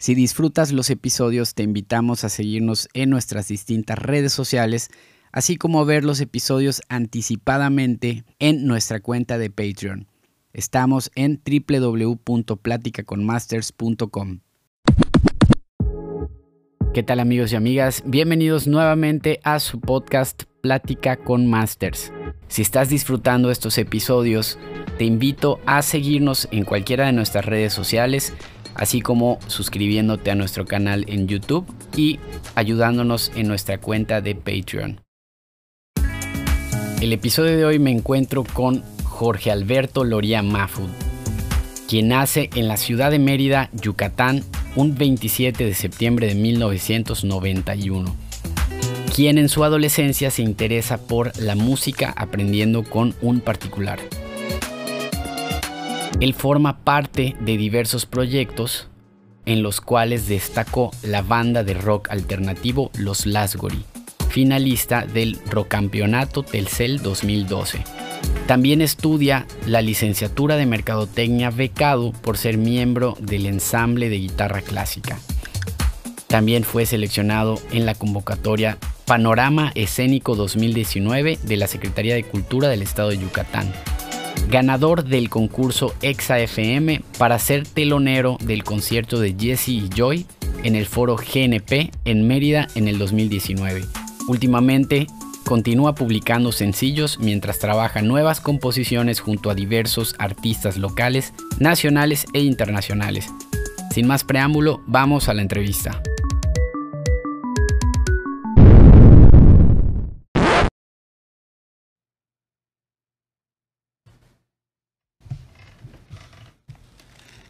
Si disfrutas los episodios, te invitamos a seguirnos en nuestras distintas redes sociales, así como ver los episodios anticipadamente en nuestra cuenta de Patreon. Estamos en www.platicaconmasters.com. ¿Qué tal amigos y amigas? Bienvenidos nuevamente a su podcast Plática con Masters. Si estás disfrutando estos episodios, te invito a seguirnos en cualquiera de nuestras redes sociales así como suscribiéndote a nuestro canal en YouTube y ayudándonos en nuestra cuenta de Patreon. El episodio de hoy me encuentro con Jorge Alberto Loría Mafud, quien nace en la ciudad de Mérida, Yucatán, un 27 de septiembre de 1991, quien en su adolescencia se interesa por la música aprendiendo con un particular. Él forma parte de diversos proyectos en los cuales destacó la banda de rock alternativo Los Lasgori, finalista del Rockcampeonato Telcel 2012. También estudia la licenciatura de Mercadotecnia becado por ser miembro del ensamble de guitarra clásica. También fue seleccionado en la convocatoria Panorama Escénico 2019 de la Secretaría de Cultura del Estado de Yucatán ganador del concurso Exa FM para ser telonero del concierto de Jesse y Joy en el foro GNP en Mérida en el 2019. Últimamente continúa publicando sencillos mientras trabaja nuevas composiciones junto a diversos artistas locales, nacionales e internacionales. Sin más preámbulo, vamos a la entrevista.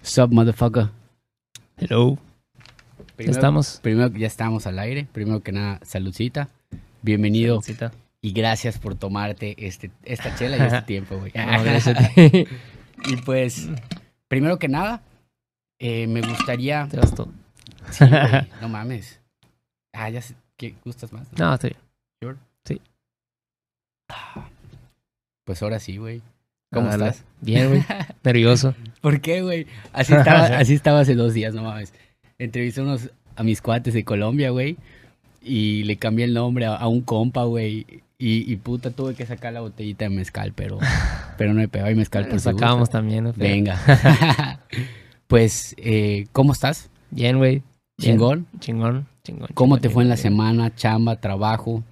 Sup, motherfucker. Hello. Primero, estamos. Primero, ya estamos al aire. Primero que nada, saludcita. Bienvenido. Y gracias por tomarte este, esta chela y este tiempo, güey. y pues, primero que nada, eh, me gustaría. Te vas todo. Sí, güey, no mames. Ah, ya sé. ¿Qué gustas más? No, estoy. ¿Sure? Sí. Pues ahora sí, güey. ¿Cómo Ah, estás? Bien, güey. Nervioso. ¿Por qué, güey? Así estaba, así estaba hace dos días, no mames. Entrevisté unos, a mis cuates de Colombia, güey. Y le cambié el nombre a, a un compa, güey. Y, y puta, tuve que sacar la botellita de mezcal, pero, pero no he pegado y mezcal por sacábamos gustas. también, ¿no? Venga. pues, eh, ¿cómo estás? Bien, güey. ¿Chingón? Chingón, chingón. ¿Cómo chingón, te fue en la semana? Chamba, trabajo.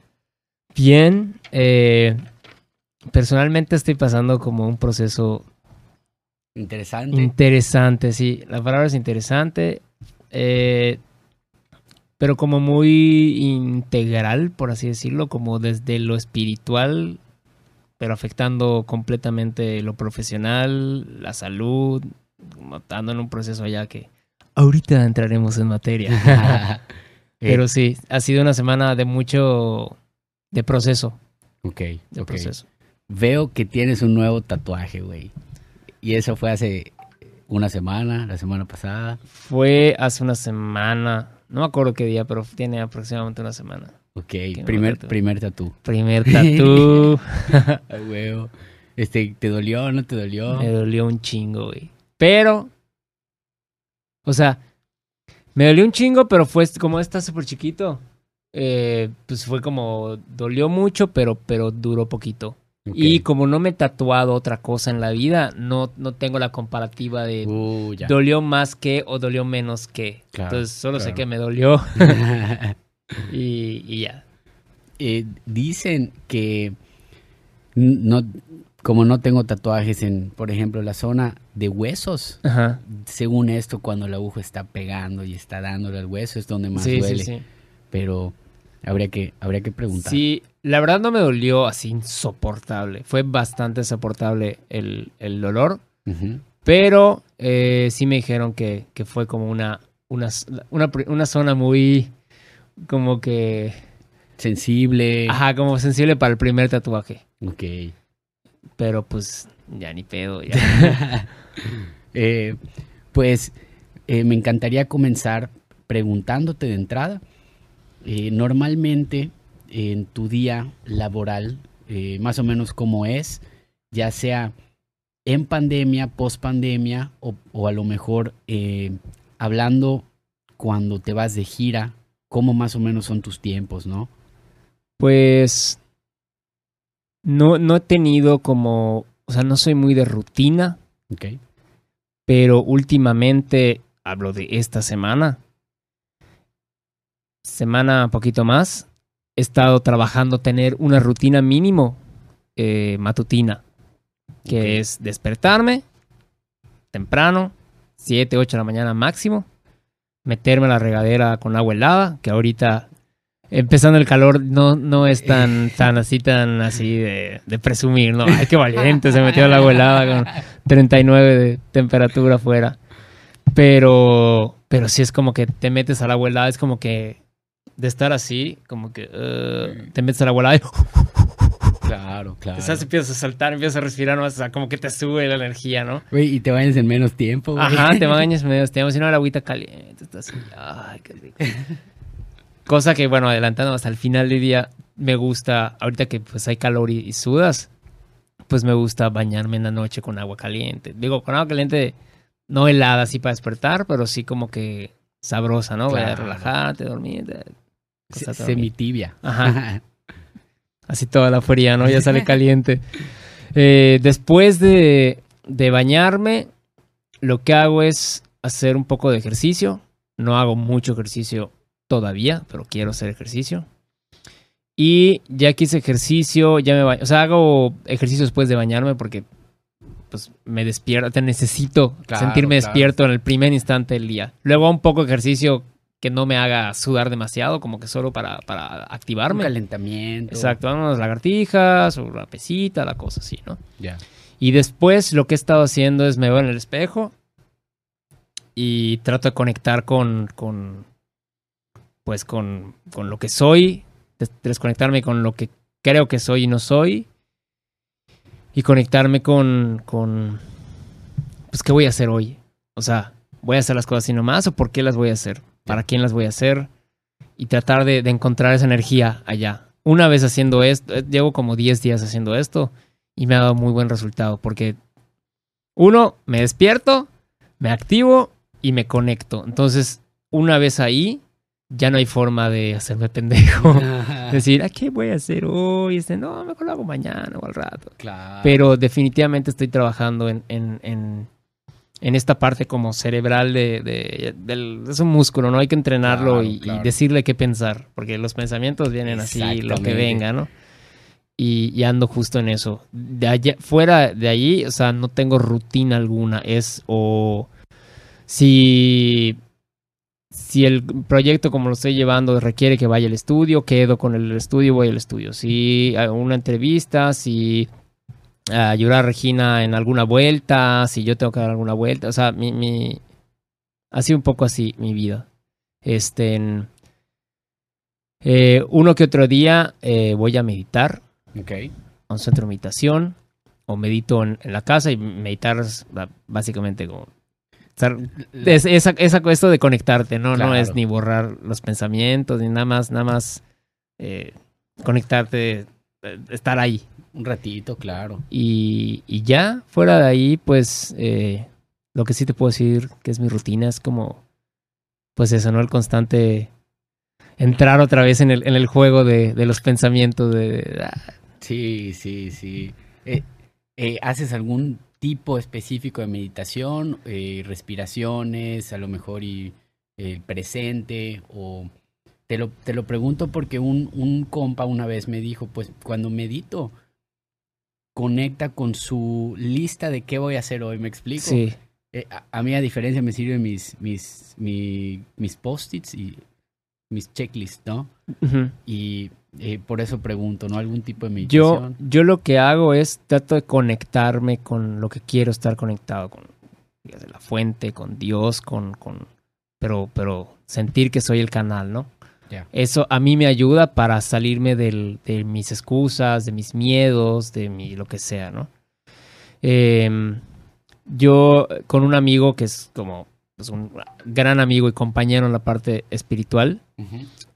Bien. eh, personalmente estoy pasando como un proceso Interesante. interesante, sí. La palabra es interesante. eh, pero como muy integral, por así decirlo, como desde lo espiritual, pero afectando completamente lo profesional, la salud, como estando en un proceso allá que ahorita entraremos en materia. Pero sí, ha sido una semana de mucho, de proceso, ok, de proceso. Veo que tienes un nuevo tatuaje, güey. Y eso fue hace una semana, la semana pasada. Fue hace una semana, no me acuerdo qué día, pero tiene aproximadamente una semana. Ok, me primer, tatué. primer tatú. Primer tatú. Ay, huevo. Este, ¿te dolió o no te dolió? Me dolió un chingo, güey. Pero, o sea, me dolió un chingo, pero fue como está súper chiquito. eh, pues fue como, dolió mucho, pero, pero duró poquito. Y como no me he tatuado otra cosa en la vida, no, no tengo la comparativa de Uh, dolió más que o dolió menos que. Claro, Entonces solo sé que me dolió y, y ya. Eh, dicen que no, como no tengo tatuajes en, por ejemplo, la zona de huesos, Ajá. según esto, cuando la aguja está pegando y está dándole al hueso es donde más Sí, duele. sí, sí. Pero habría que, habría que preguntar. Sí, la verdad no me dolió así insoportable. Fue bastante soportable el, el dolor. Pero eh, sí me dijeron que, que fue como una, una, una, una zona muy como que... Sensible. Ajá, como sensible para el primer tatuaje. Ok. Pero pues ya ni pedo, ya. Eh, pues eh, me encantaría comenzar preguntándote de entrada. Eh, normalmente en tu día laboral, eh, más o menos cómo es, ya sea en pandemia, post pandemia, o, o a lo mejor eh, hablando cuando te vas de gira? ¿Cómo más o menos son tus tiempos, no? Pues no, no he tenido como, o sea, no soy muy de rutina, Ok. pero últimamente, hablo de esta semana, semana poquito más, he estado trabajando tener una rutina mínimo eh, matutina, que es despertarme temprano, 7, 8 de la mañana máximo, meterme a la regadera con agua helada, que ahorita empezando el calor no, no es tan, tan así, tan así de, de presumir, ¿no? Ay, qué valiente, se metió al agua helada con 39 de temperatura afuera. Pero, pero sí es como que te metes al agua helada, es como que de estar así, como que uh, te metes al agua helada y Claro, claro. Estás, empiezas a saltar, empiezas a respirar, más, o sea, como que te sube la energía, ¿no? Güey, y te bañas en menos tiempo, güey. Ajá, te bañas medio tiempo, si no, la agüita caliente, estás así, ay, qué rico. Cosa que, bueno, adelantando hasta el final del día, me gusta, ahorita que pues hay calor y, y sudas, pues me gusta bañarme en la noche con agua caliente. Digo, con agua caliente, no helada así para despertar, pero sí como que sabrosa, ¿no? A Claro. relajarte, dormir. Se-. Semitibia. Ajá. Así toda la fría, ¿no? Ya sale caliente. Eh, después de, de bañarme, lo que hago es hacer un poco de ejercicio. No hago mucho ejercicio todavía, pero quiero hacer ejercicio. Y ya que hice ejercicio, ya me baño. O sea, hago ejercicio después de bañarme porque pues me despierto, te necesito Claro, sentirme claro. despierto en el primer instante del día. Luego un poco de ejercicio que no me haga sudar demasiado, como que solo para, para Un activarme. calentamiento. Exacto, unas lagartijas, o una pesita, la cosa así, ¿no? Ya. Y después lo que he estado haciendo es me veo en el espejo y trato de conectar con, con pues con, con lo que soy, des- desconectarme con lo que creo que soy y no soy y conectarme con, con pues qué voy a hacer hoy. O sea, voy a hacer las cosas así nomás o por qué las voy a hacer, para quién las voy a hacer y tratar de, de encontrar esa energía allá. Una vez haciendo esto, eh, llevo como 10 días haciendo esto y me ha dado muy buen resultado porque uno, me despierto, me activo y me conecto. Entonces, una vez ahí, ya no hay forma de hacerme pendejo. Decir, ¿a qué voy a hacer hoy? Este, no, mejor lo hago mañana o al rato. Claro. Pero definitivamente estoy trabajando en, en, en, en esta parte como cerebral de, de- del- es un músculo, ¿no? Hay que entrenarlo Claro, y, decirle qué pensar, porque los pensamientos vienen así, lo que venga, ¿no? Y, y ando justo en eso. De allá, fuera de allí, o sea, no tengo rutina alguna. Es o si, si el proyecto como lo estoy llevando requiere que vaya al estudio, quedo con el estudio, voy al estudio. Si una entrevista, si a ayudar a Regina en alguna vuelta, si yo tengo que dar alguna vuelta, o sea, mi, mi ha sido un poco así mi vida. Este, eh, uno que otro día eh, voy a meditar Ok. a un centro de meditación o medito en, en la casa y meditar es básicamente como es, esa, esa esto de conectarte, ¿no? No es ni borrar los pensamientos ni nada más, nada más eh, conectarte, estar ahí. Un ratito, claro. Y, y ya, fuera de ahí, pues eh, lo que sí te puedo decir que es mi rutina es como, pues eso, ¿no? El constante entrar otra vez en el, en el juego de, de los pensamientos de... ah, Sí, sí, sí. Eh, eh, ¿Haces algún tipo específico de meditación, eh, respiraciones, a lo mejor y el presente? O te lo, te lo pregunto porque un, un compa una vez me dijo, pues cuando medito, conecta con su lista de qué voy a hacer hoy, ¿me explico? sí, Eh, a, a mí a diferencia me sirven mis, mis, mi- mis post-its y mis checklists, ¿no? Y eh, por eso pregunto, ¿no? ¿Algún tipo de Yo, meditación? yo lo que hago es trato de conectarme con lo que quiero estar conectado, con la fuente, con Dios, con, con pero, pero sentir que soy el canal, ¿no? Eso a mí me ayuda para salirme del- de mis excusas, de mis miedos, de mi lo que sea, ¿no? Em, yo con un amigo que es como pues, un gran amigo y compañero en la parte espiritual,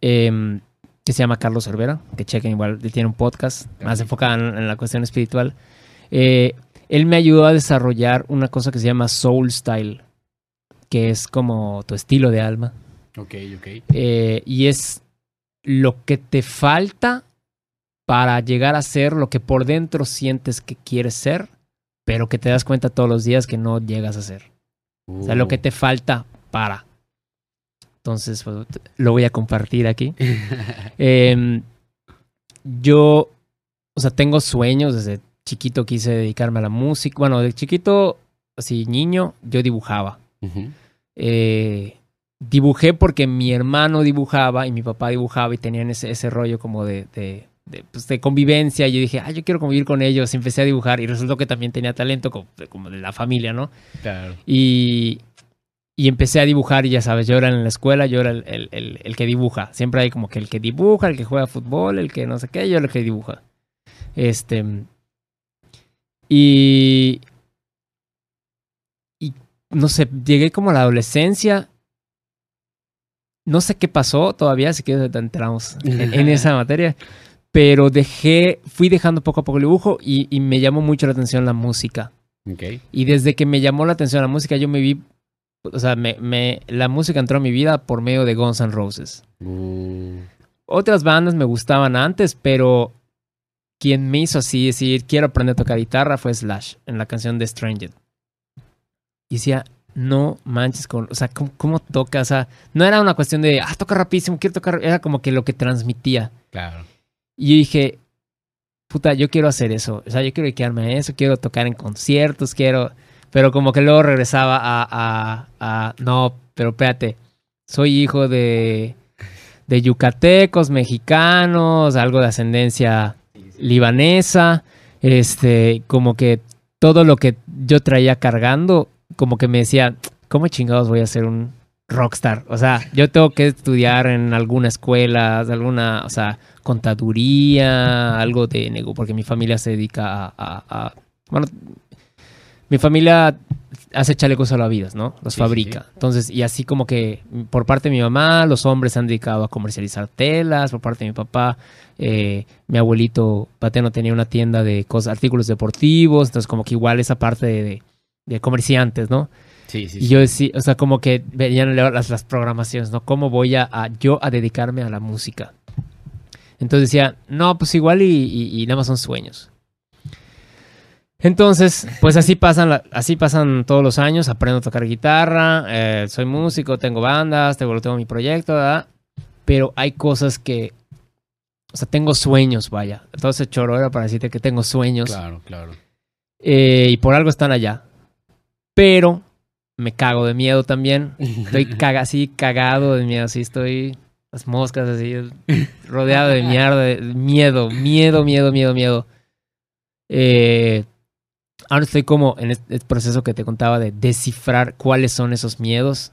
em, que se llama Carlos Cervera, que chequen igual, él tiene un podcast más enfocado en, en la cuestión espiritual. Eh, él me ayudó a desarrollar una cosa que se llama Soul Style, que es como tu estilo de alma. Ok, ok. Eh, y es lo que te falta para llegar a ser lo que por dentro sientes que quieres ser, pero que te das cuenta todos los días que no llegas a ser. O sea, lo que Uh. te falta para. Entonces, pues, lo voy a compartir aquí. Em, yo, o sea, tengo sueños. Desde chiquito quise dedicarme a la música. Bueno, de chiquito, así niño, yo dibujaba. Eh, dibujé porque mi hermano dibujaba y mi papá dibujaba y tenían ese, ese rollo como de, de, de, pues, de convivencia. Y yo dije, ah, yo quiero convivir con ellos. Empecé a dibujar y resultó que también tenía talento como, como de la familia, ¿no? Claro. Y, y empecé a dibujar y ya sabes, yo era en la escuela, yo era el, el- el- el que dibuja. Siempre hay como que el que dibuja, el que juega fútbol, el que no sé qué, yo era el que dibuja. Este. Y. Y no sé, llegué como a la adolescencia. No sé qué pasó todavía, si quieres entramos en, en esa materia. Pero dejé, fui dejando poco a poco el dibujo y, y me llamó mucho la atención la música. Y desde que me llamó la atención la música, yo me vi. O sea, me, me- la música entró a mi vida por medio de Guns N' Roses. Uh, Otras bandas me gustaban antes, pero quien me hizo así decir, quiero aprender a tocar guitarra fue Slash en la canción de Stranger. Y decía, no manches con. O sea, ¿cómo, cómo toca? O sea, no era una cuestión de, ah, toca rapidísimo, quiero tocar. Era como que lo que transmitía. claro. Y yo dije, puta, yo quiero hacer eso. O sea, yo quiero dedicarme a eso, quiero tocar en conciertos, quiero... Pero como que luego regresaba a... a, a no, pero espérate, soy hijo de, de yucatecos, mexicanos, algo de ascendencia libanesa. Este, como que todo lo que yo traía cargando, como que me decía, ¿cómo chingados voy a ser un rockstar? O sea, yo tengo que estudiar en alguna escuela, alguna, o sea, contaduría, algo de nego, porque mi familia se dedica a, a- a- bueno, mi familia hace chalecos salvavidas, ¿no? Los Sí, sí, fabrica. Entonces, y así como que por parte de mi mamá, los hombres se han dedicado a comercializar telas, por parte de mi papá, eh, mi abuelito paterno tenía una tienda de cosas, artículos deportivos, entonces como que igual esa parte de, de- de comerciantes, ¿no? Sí, sí. Y yo decía, o sea, como que veían las, las programaciones, ¿no? ¿Cómo voy a, a- yo a dedicarme a la música? Entonces decía, no, pues igual y, y- y nada más son sueños. Entonces, pues así pasan, la- así pasan todos los años, aprendo a tocar guitarra, eh, soy músico, tengo bandas, tengo, tengo mi proyecto, ¿verdad? Pero hay cosas que, o sea, tengo sueños, vaya. Entonces choro era para decirte que tengo sueños. Claro, claro. Eh, y por algo están allá. Pero me cago de miedo también. Estoy caga, así cagado de miedo, así estoy las moscas así rodeado de mierda, de miedo, miedo, miedo, miedo, miedo. Eh, ahora estoy como en este proceso que te contaba de descifrar cuáles son esos miedos,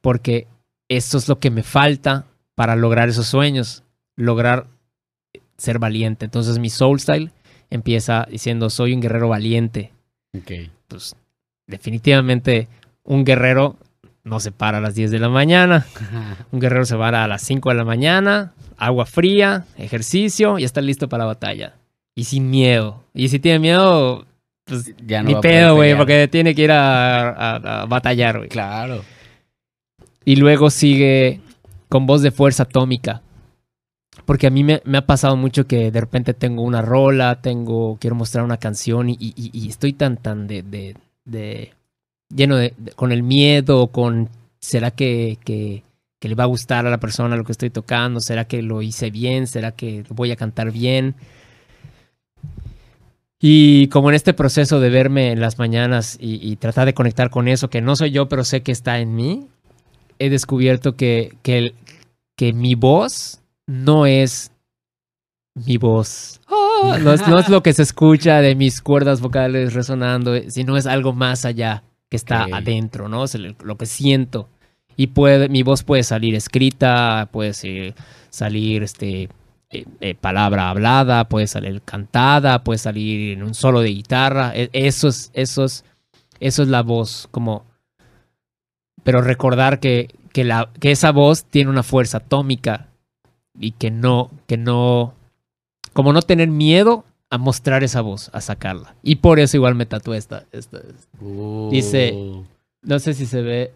porque eso es lo que me falta para lograr esos sueños, lograr ser valiente. Entonces mi soul style empieza diciendo soy un guerrero valiente. Ok. Pues definitivamente un guerrero no se para a las 10 de la mañana. Un guerrero se para a las 5 de la mañana, agua fría, ejercicio y está listo para la batalla. Y sin miedo. Y si tiene miedo, pues ya no ni pedo, güey, porque tiene que ir a, a- a batallar, güey. Claro. Y luego sigue con voz de fuerza atómica. Porque a mí me, me ha pasado mucho que de repente tengo una rola, tengo, quiero mostrar una canción y, y- y estoy tan, tan de, de, de- lleno de, con el miedo, con, ¿será que, que, le va a gustar a la persona lo que estoy tocando? ¿Será que lo hice bien? ¿Será que voy a cantar bien? Y como en este proceso de verme en las mañanas y, tratar de conectar con eso, que no soy yo, pero sé que está en mí, he descubierto que, que, que mi voz no es mi voz. No, es, no es lo que se escucha de mis cuerdas vocales resonando, eh, sino es algo más allá que está adentro, ¿no? Es lo que siento. Y puede, mi voz puede salir escrita, puede ser- salir este, eh, eh, palabra hablada, puede salir cantada, puede salir en un solo de guitarra. E- Eso es, eso es, eso es la voz, como pero recordar que, que, la, que esa voz tiene una fuerza atómica y que no, que no, como no tener miedo a mostrar esa voz, a sacarla. Y por eso igual me tatué esta, esta- Dice- Uh, no sé si se ve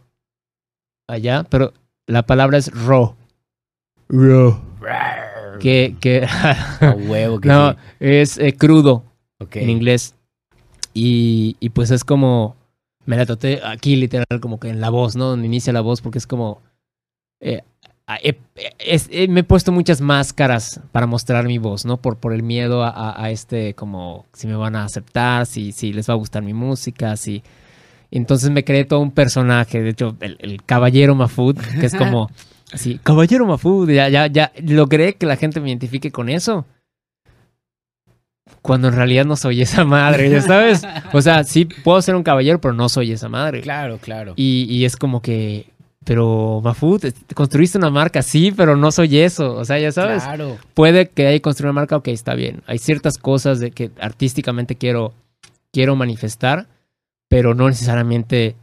allá, pero la palabra es ro. Ro. Que, que A huevo que no, sí. es eh, crudo Ok. en inglés. Y, y pues es como, me la traté aquí literal como que en la voz, ¿no? Donde inicia la voz, porque es como, eh, he- es- me he puesto muchas máscaras para mostrar mi voz, ¿no? Por, por el miedo a, a- a este, como, si me van a aceptar, si, si les va a gustar mi música, si... Entonces me creé todo un personaje, de hecho, el, el caballero Mafud, que es como, así, caballero Mafud, ya, ya, ya logré que la gente me identifique con eso. Cuando en realidad no soy esa madre, ya sabes. O sea, sí puedo ser un caballero, pero no soy esa madre. Claro, claro. Y, y es como que, pero Mafud, te- construiste una marca, sí, pero no soy eso. O sea, ya sabes. Claro. Puede que ahí construir una marca, ok, está bien. Hay ciertas cosas de que artísticamente quiero, quiero manifestar, pero no necesariamente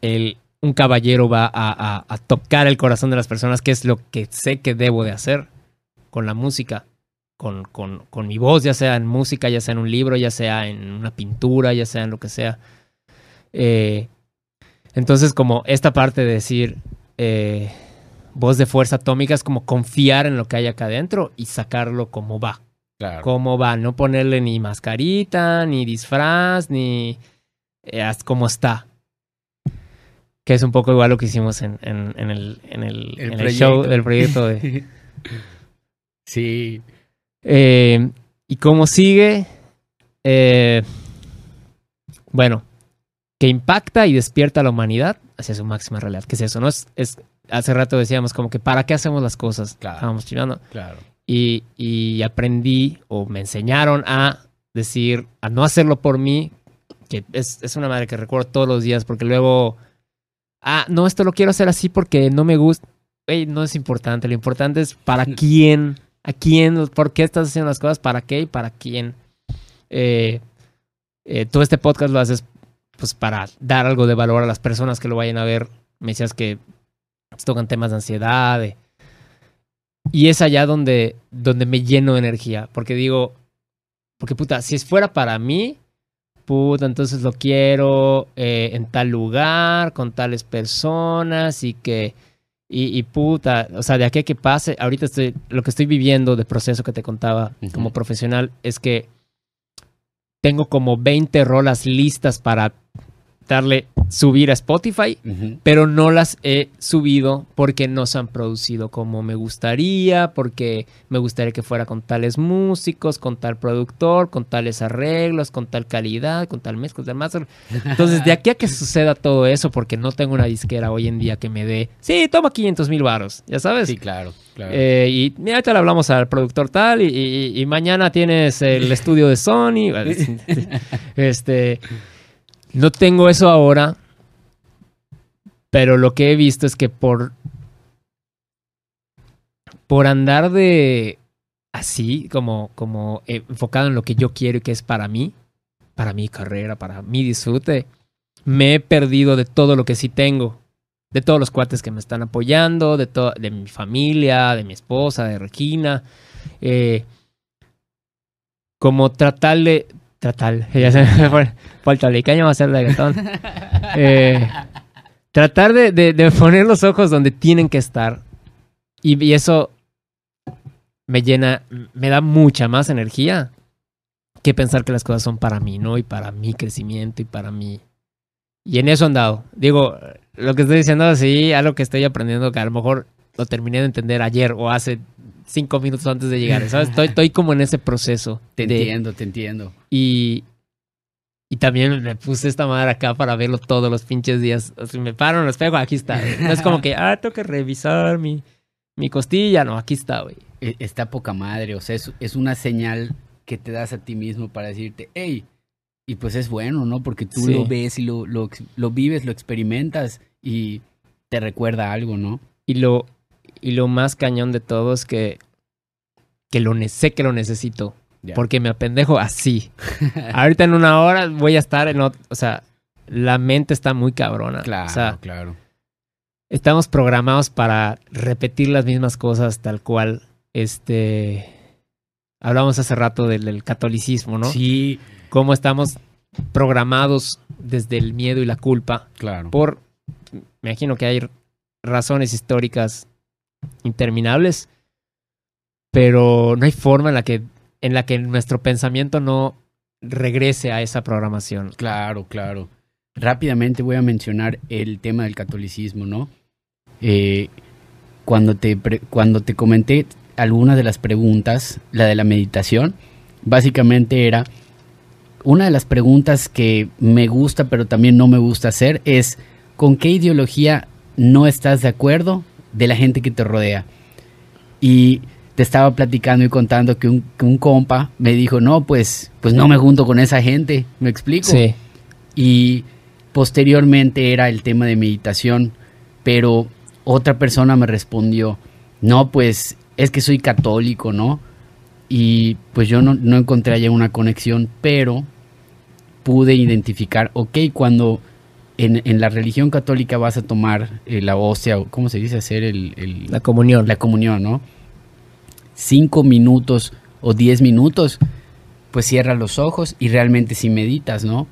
el, un caballero va a, a- a tocar el corazón de las personas, que es lo que sé que debo de hacer con la música, con, con, con mi voz, ya sea en música, ya sea en un libro, ya sea en una pintura, ya sea en lo que sea. Eh, entonces, como esta parte de decir eh, voz de fuerza atómica es como confiar en lo que hay acá adentro y sacarlo como va Claro. cómo va, no ponerle ni mascarita, ni disfraz, ni eh, como está. Que es un poco igual lo que hicimos en, en- en el, en el- El en el show del proyecto de... sí. Eh, ¿Y cómo sigue? Eh, bueno, que impacta y despierta a la humanidad hacia su máxima realidad. ¿Qué es eso? No es, es hace rato decíamos como que ¿para qué hacemos las cosas? Claro. Estábamos chillando. Claro. y, y aprendí o me enseñaron a decir, a no hacerlo por mí, que es, es una madre que recuerdo todos los días porque luego, ah, no, esto lo quiero hacer así porque no me gusta. Ey, no es importante, lo importante es para quién, a quién, por qué estás haciendo las cosas, para qué y para quién. Eh, eh, todo este podcast lo haces pues para dar algo de valor a las personas que lo vayan a ver. Me decías que se tocan temas de ansiedad, de, y es allá donde, donde me lleno de energía. Porque digo, porque puta, si fuera para mí, puta, entonces lo quiero eh, en tal lugar, con tales personas y que, y, y puta, o sea, de aquí a que pase, ahorita estoy, lo que estoy viviendo de proceso que te contaba como profesional es que tengo como 20 rolas listas para darle, subir a Spotify pero no las he subido porque no se han producido como me gustaría, porque me gustaría que fuera con tales músicos, con tal productor, con tales arreglos, con tal calidad, con tal mezcla, con tal master. Entonces, de aquí a que suceda todo eso, porque no tengo una disquera hoy en día que me dé, sí, toma 500 mil varos, ya sabes. Sí, claro. claro. Eh, y mira, ahorita le hablamos al productor tal y, y- y mañana tienes el estudio de Sony. este, no tengo eso ahora, pero lo que he visto es que por por andar de así como como enfocado en lo que yo quiero y que es para mí, para mi carrera, para mi disfrute, me he perdido de todo lo que sí tengo de todos los cuates que me están apoyando, de, de mi familia, de mi esposa, de Regina. eh, como tratarle, tratar, ya se me fue, puertorriqueño va a ser reggaetón. Eh, tratar de, de- de poner los ojos donde tienen que estar. Y, y eso me llena, me da mucha más energía que pensar que las cosas son para mí, ¿no? Y para mi crecimiento y para mí. Y en eso andado. Digo, lo que estoy diciendo, sí, algo que estoy aprendiendo que a lo mejor lo terminé de entender ayer o hace cinco minutos antes de llegar, ¿sabes? Estoy, estoy como en ese proceso. te de- entiendo, te entiendo. y, y también me puse esta madre acá para verlo todos los pinches días. O sea, me paro en el espejo, aquí está. No es como que, ah, tengo que revisar mi, mi costilla. No, aquí está, güey. E- Está poca madre, o sea, es, es una señal que te das a ti mismo para decirte, hey, y pues es bueno, ¿no? Porque tú Sí. lo ves y lo, lo, lo vives, lo experimentas y te recuerda algo, ¿no? Y lo, y lo más cañón de todo es que, que lo sé que lo necesito. Porque me apendejo así. Ahorita en una hora voy a estar en ot- O sea, la mente está muy cabrona. Claro, O sea, claro. estamos programados para repetir las mismas cosas tal cual. Este. Hablamos hace rato del, del catolicismo, ¿no? Sí, Cómo estamos programados desde el miedo y la culpa claro. por. Me imagino que hay razones históricas interminables, pero no hay forma en la que, en la que nuestro pensamiento no regrese a esa programación. Claro, claro. Rápidamente voy a mencionar el tema del catolicismo, ¿no? Eh, cuando, te cuando te comenté algunas de las preguntas, la de la meditación, básicamente era, una de las preguntas que me gusta pero también no me gusta hacer es, ¿con qué ideología no estás de acuerdo de la gente que te rodea? Y te estaba platicando y contando que un, que un compa me dijo, no, pues, pues no me junto con esa gente, ¿me explico? Sí. Y posteriormente era el tema de meditación, pero otra persona me respondió, no, pues es que soy católico, ¿no? Y pues yo no, no encontré allá una conexión, pero pude identificar, ok, cuando en, en, la religión católica vas a tomar eh, la hostia, ¿cómo se dice? Hacer el, el, La comunión. La comunión, ¿no? Cinco minutos o diez minutos, pues cierras los ojos y realmente sí meditas, ¿no?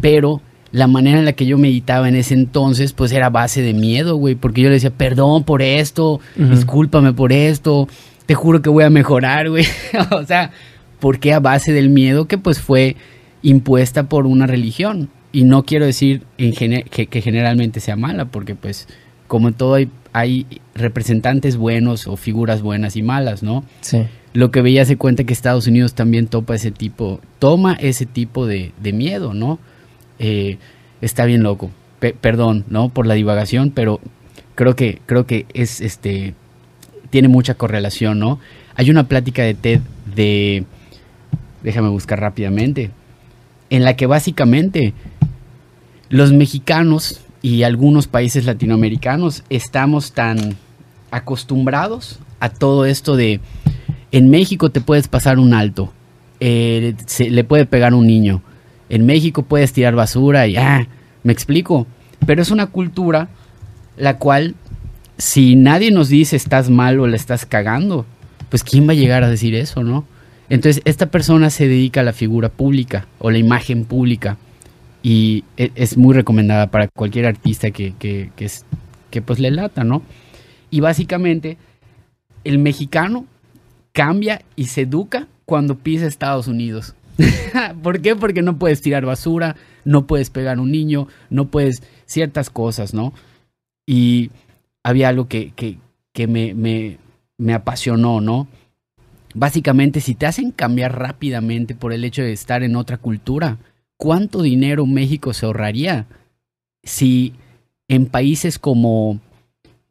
Pero la manera en la que yo meditaba en ese entonces, pues era base de miedo, güey, porque yo le decía, perdón por esto, Ujú. discúlpame por esto, te juro que voy a mejorar, güey. o sea, ¿por qué a base del miedo que pues fue impuesta por una religión? Y no quiero decir en que, que generalmente sea mala, porque pues como en todo hay, hay representantes buenos o figuras buenas y malas, ¿no? Sí. lo que veía se cuenta que Estados Unidos también topa ese tipo, toma ese tipo de, de miedo, ¿no? Eh, está bien loco. Pe- perdón, ¿no? Por la divagación, pero creo que, creo que es este. tiene mucha correlación, ¿no? Hay una plática de TED de. Déjame buscar rápidamente. En la que básicamente los mexicanos y algunos países latinoamericanos estamos tan acostumbrados a todo esto de en México te puedes pasar un alto, eh, se, le puede pegar un niño, en México puedes tirar basura y ah, me explico, pero es una cultura la cual si nadie nos dice estás mal o le estás cagando, pues quién va a llegar a decir eso, ¿no? Entonces esta persona se dedica a la figura pública o la imagen pública y e- es muy recomendada para cualquier artista que, que, que, es- pues le lata, ¿no? Y básicamente el mexicano cambia y se educa cuando pisa Estados Unidos. ¿Por qué? Porque no puedes tirar basura, no puedes pegar un niño, no puedes ciertas cosas, ¿no? Y había algo que, que, que me, me, me apasionó, ¿no? Básicamente, si te hacen cambiar rápidamente por el hecho de estar en otra cultura, ¿cuánto dinero México se ahorraría si en países como...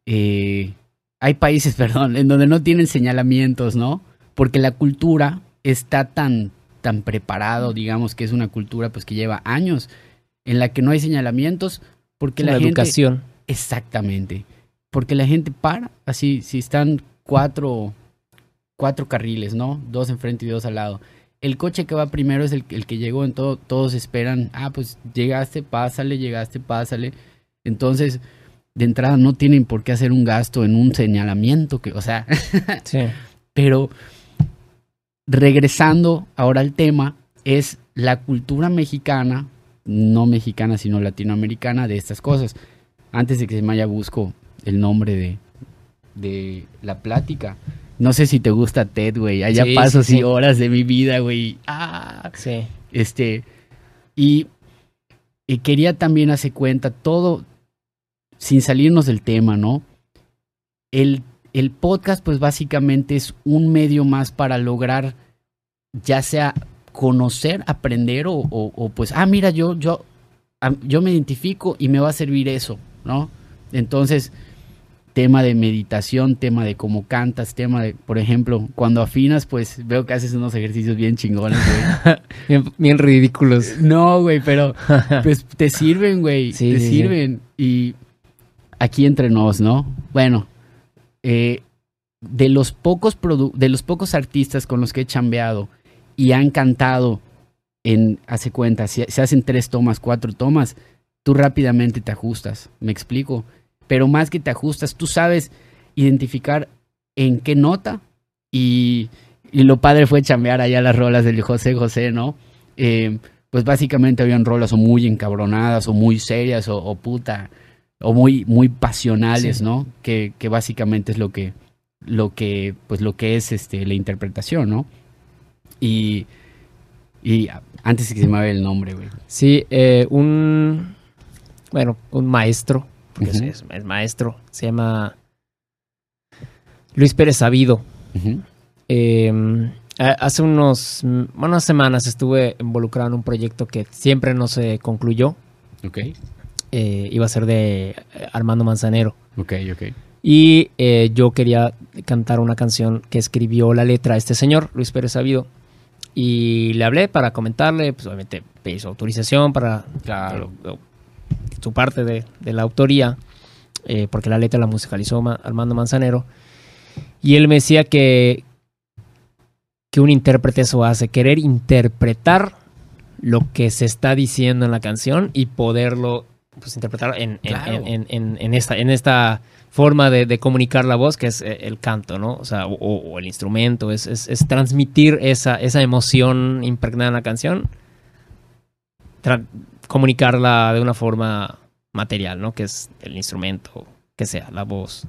eh, hay países, perdón, en donde no tienen señalamientos, ¿no? Porque la cultura está tan, tan preparado, digamos que es una cultura pues que lleva años en la que no hay señalamientos porque la, la gente educación. exactamente, porque la gente para, así si están cuatro cuatro carriles, ¿no? Dos enfrente y dos al lado. El coche que va primero es el, el que llegó, en todo, todos esperan, ah, pues llegaste, pásale, llegaste, pásale. Entonces, de entrada no tienen por qué hacer un gasto en un señalamiento, que, o sea, Sí. pero regresando ahora al tema, es la cultura mexicana, no mexicana, sino latinoamericana de estas cosas. Antes de que se me vaya busco el nombre de, de la plática. No sé si te gusta TED, güey. Allá Sí, paso sí, horas de mi vida, güey. Ah, Sí. este, y, y quería también hacer cuenta todo, sin salirnos del tema, ¿no? El, el podcast, pues básicamente es un medio más para lograr, ya sea conocer, aprender o, o- o, pues, ah, mira, yo, yo, yo me identifico y me va a servir eso, ¿no? Entonces, tema de meditación, tema de cómo cantas, tema de, por ejemplo, cuando afinas, pues veo que haces unos ejercicios bien chingones, güey. Bien, bien ridículos. No, güey, pero pues te sirven, güey. Sí, te sí, sí. sirven. Y aquí entre nos, ¿no? Bueno, eh, de los pocos produ- de los pocos artistas con los que he chambeado y han cantado en, hace cuenta, si se hacen tres tomas, cuatro tomas, tú rápidamente te ajustas, me explico. Pero más que te ajustas, tú sabes identificar en qué nota y, y lo padre fue chambear allá las rolas del José José, ¿no? Eh, pues básicamente habían rolas o muy encabronadas o muy serias o, o puta, o muy, muy pasionales, ¿no? Que, que, básicamente es lo que, lo que, pues lo que es este, la interpretación, ¿no? Y, y antes que se me vaya el nombre, güey. Sí, eh, un, bueno, un maestro, porque es, maestro, se llama Luis Pérez Sabido. Em, hace unos, unas semanas estuve involucrado en un proyecto que siempre no se concluyó. Ok. Eh, iba a ser de Armando Manzanero. Ok, ok. Y eh, yo quería cantar una canción que escribió la letra este señor, Luis Pérez Sabido. Y le hablé para comentarle, pues obviamente pedí su autorización para claro. Su parte de, la autoría, eh, porque la letra la musicalizó Armando Manzanero. Y él me decía que, que un intérprete eso hace, querer interpretar lo que se está diciendo en la canción y poderlo pues, interpretar en, en, esta, en esta forma de, comunicar la voz, que es eh, el canto, ¿no? O sea, o, el instrumento, es, es, transmitir esa, esa emoción impregnada en la canción, comunicarla de una forma material, ¿no? Que es el instrumento, que sea, la voz.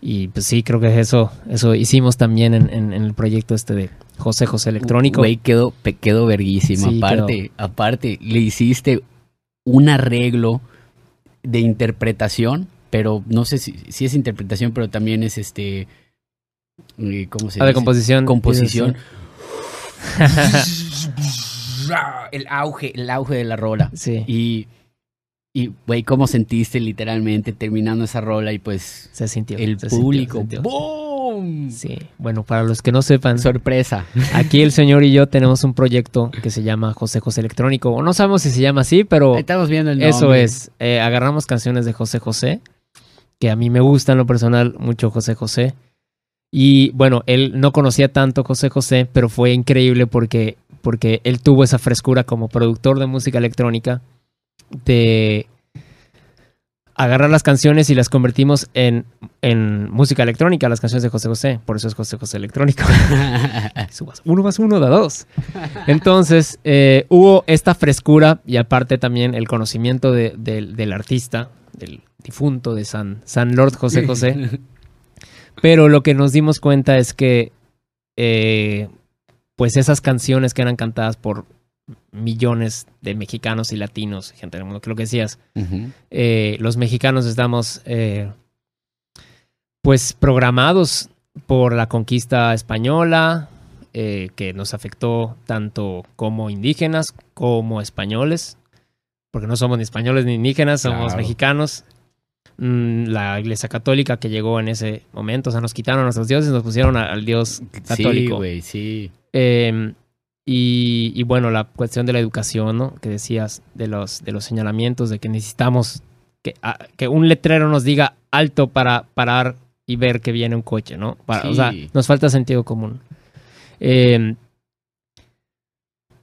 Y pues sí, creo que eso, eso hicimos también en, el proyecto este de José José Electrónico. Güey, quedó, quedó verguísimo. aparte, aparte, le hiciste un arreglo de interpretación, pero no sé si, si es interpretación, pero también es este. Eh, ¿Cómo se ah, de composición. Composición. El auge, el auge de la rola. Sí. Y y, güey, ¿cómo sentiste literalmente terminando esa rola y pues... Se sintió. El público. ¡Boom! Sí. Bueno, para los que no sepan... Sorpresa. Aquí el señor y yo tenemos un proyecto que se llama José José Electrónico. O no sabemos si se llama así, pero... estamos viendo el nombre. Eso es. Eh, agarramos canciones de José José, que a mí me gusta en lo personal mucho José José. Y bueno, él no conocía tanto José José, pero fue increíble porque, porque él tuvo esa frescura como productor de música electrónica de agarrar las canciones y las convertimos en, en, música electrónica, las canciones de José José. Por eso es José José Electrónico. uno más uno da dos. Entonces, eh, hubo esta frescura y aparte también el conocimiento del artista, del difunto de San, San Lord José José. Pero lo que nos dimos cuenta es que, eh, pues esas canciones que eran cantadas por millones de mexicanos y latinos, gente del mundo, que lo que decías, eh, los mexicanos estamos eh, pues programados por la conquista española, que nos afectó tanto como indígenas como españoles, porque no somos ni españoles ni indígenas, somos mexicanos. Mm, la iglesia católica que llegó en ese momento, o sea, nos quitaron a nuestros dioses y nos pusieron al dios católico. Sí, güey, sí. Em, y, bueno, la cuestión de la educación, ¿no? Que decías, de los, de los señalamientos, de que necesitamos que, que un letrero nos diga alto para parar y ver que viene un coche, ¿no? O sea, nos falta sentido común. Em,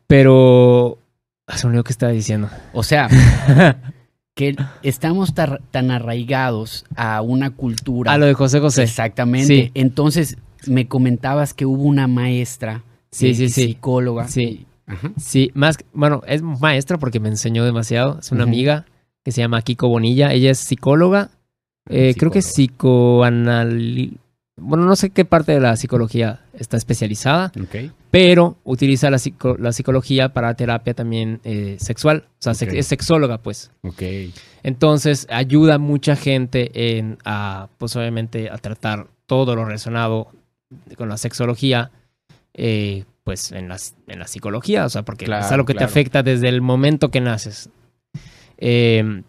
pero... Se me que estaba diciendo. O sea, que estamos tan arraigados a una cultura. A lo de José José. Exactamente. Entonces, me comentabas que hubo una maestra Sí, sí, sí. Psicóloga. Sí. Sí, más, bueno, es maestra porque me enseñó demasiado. Es una amiga que se llama Kiko Bonilla. Ella es psicóloga. Eh, creo que es psicoanal... Bueno, no sé qué parte de la psicología está especializada, pero utiliza la, la, psicología para terapia también eh, sexual. O sea, es sexóloga, pues. Entonces, ayuda a mucha gente en, a, pues obviamente, a tratar todo lo relacionado con la sexología eh, pues en la, en la psicología, o sea, porque es algo que te afecta desde el momento que naces. Eh,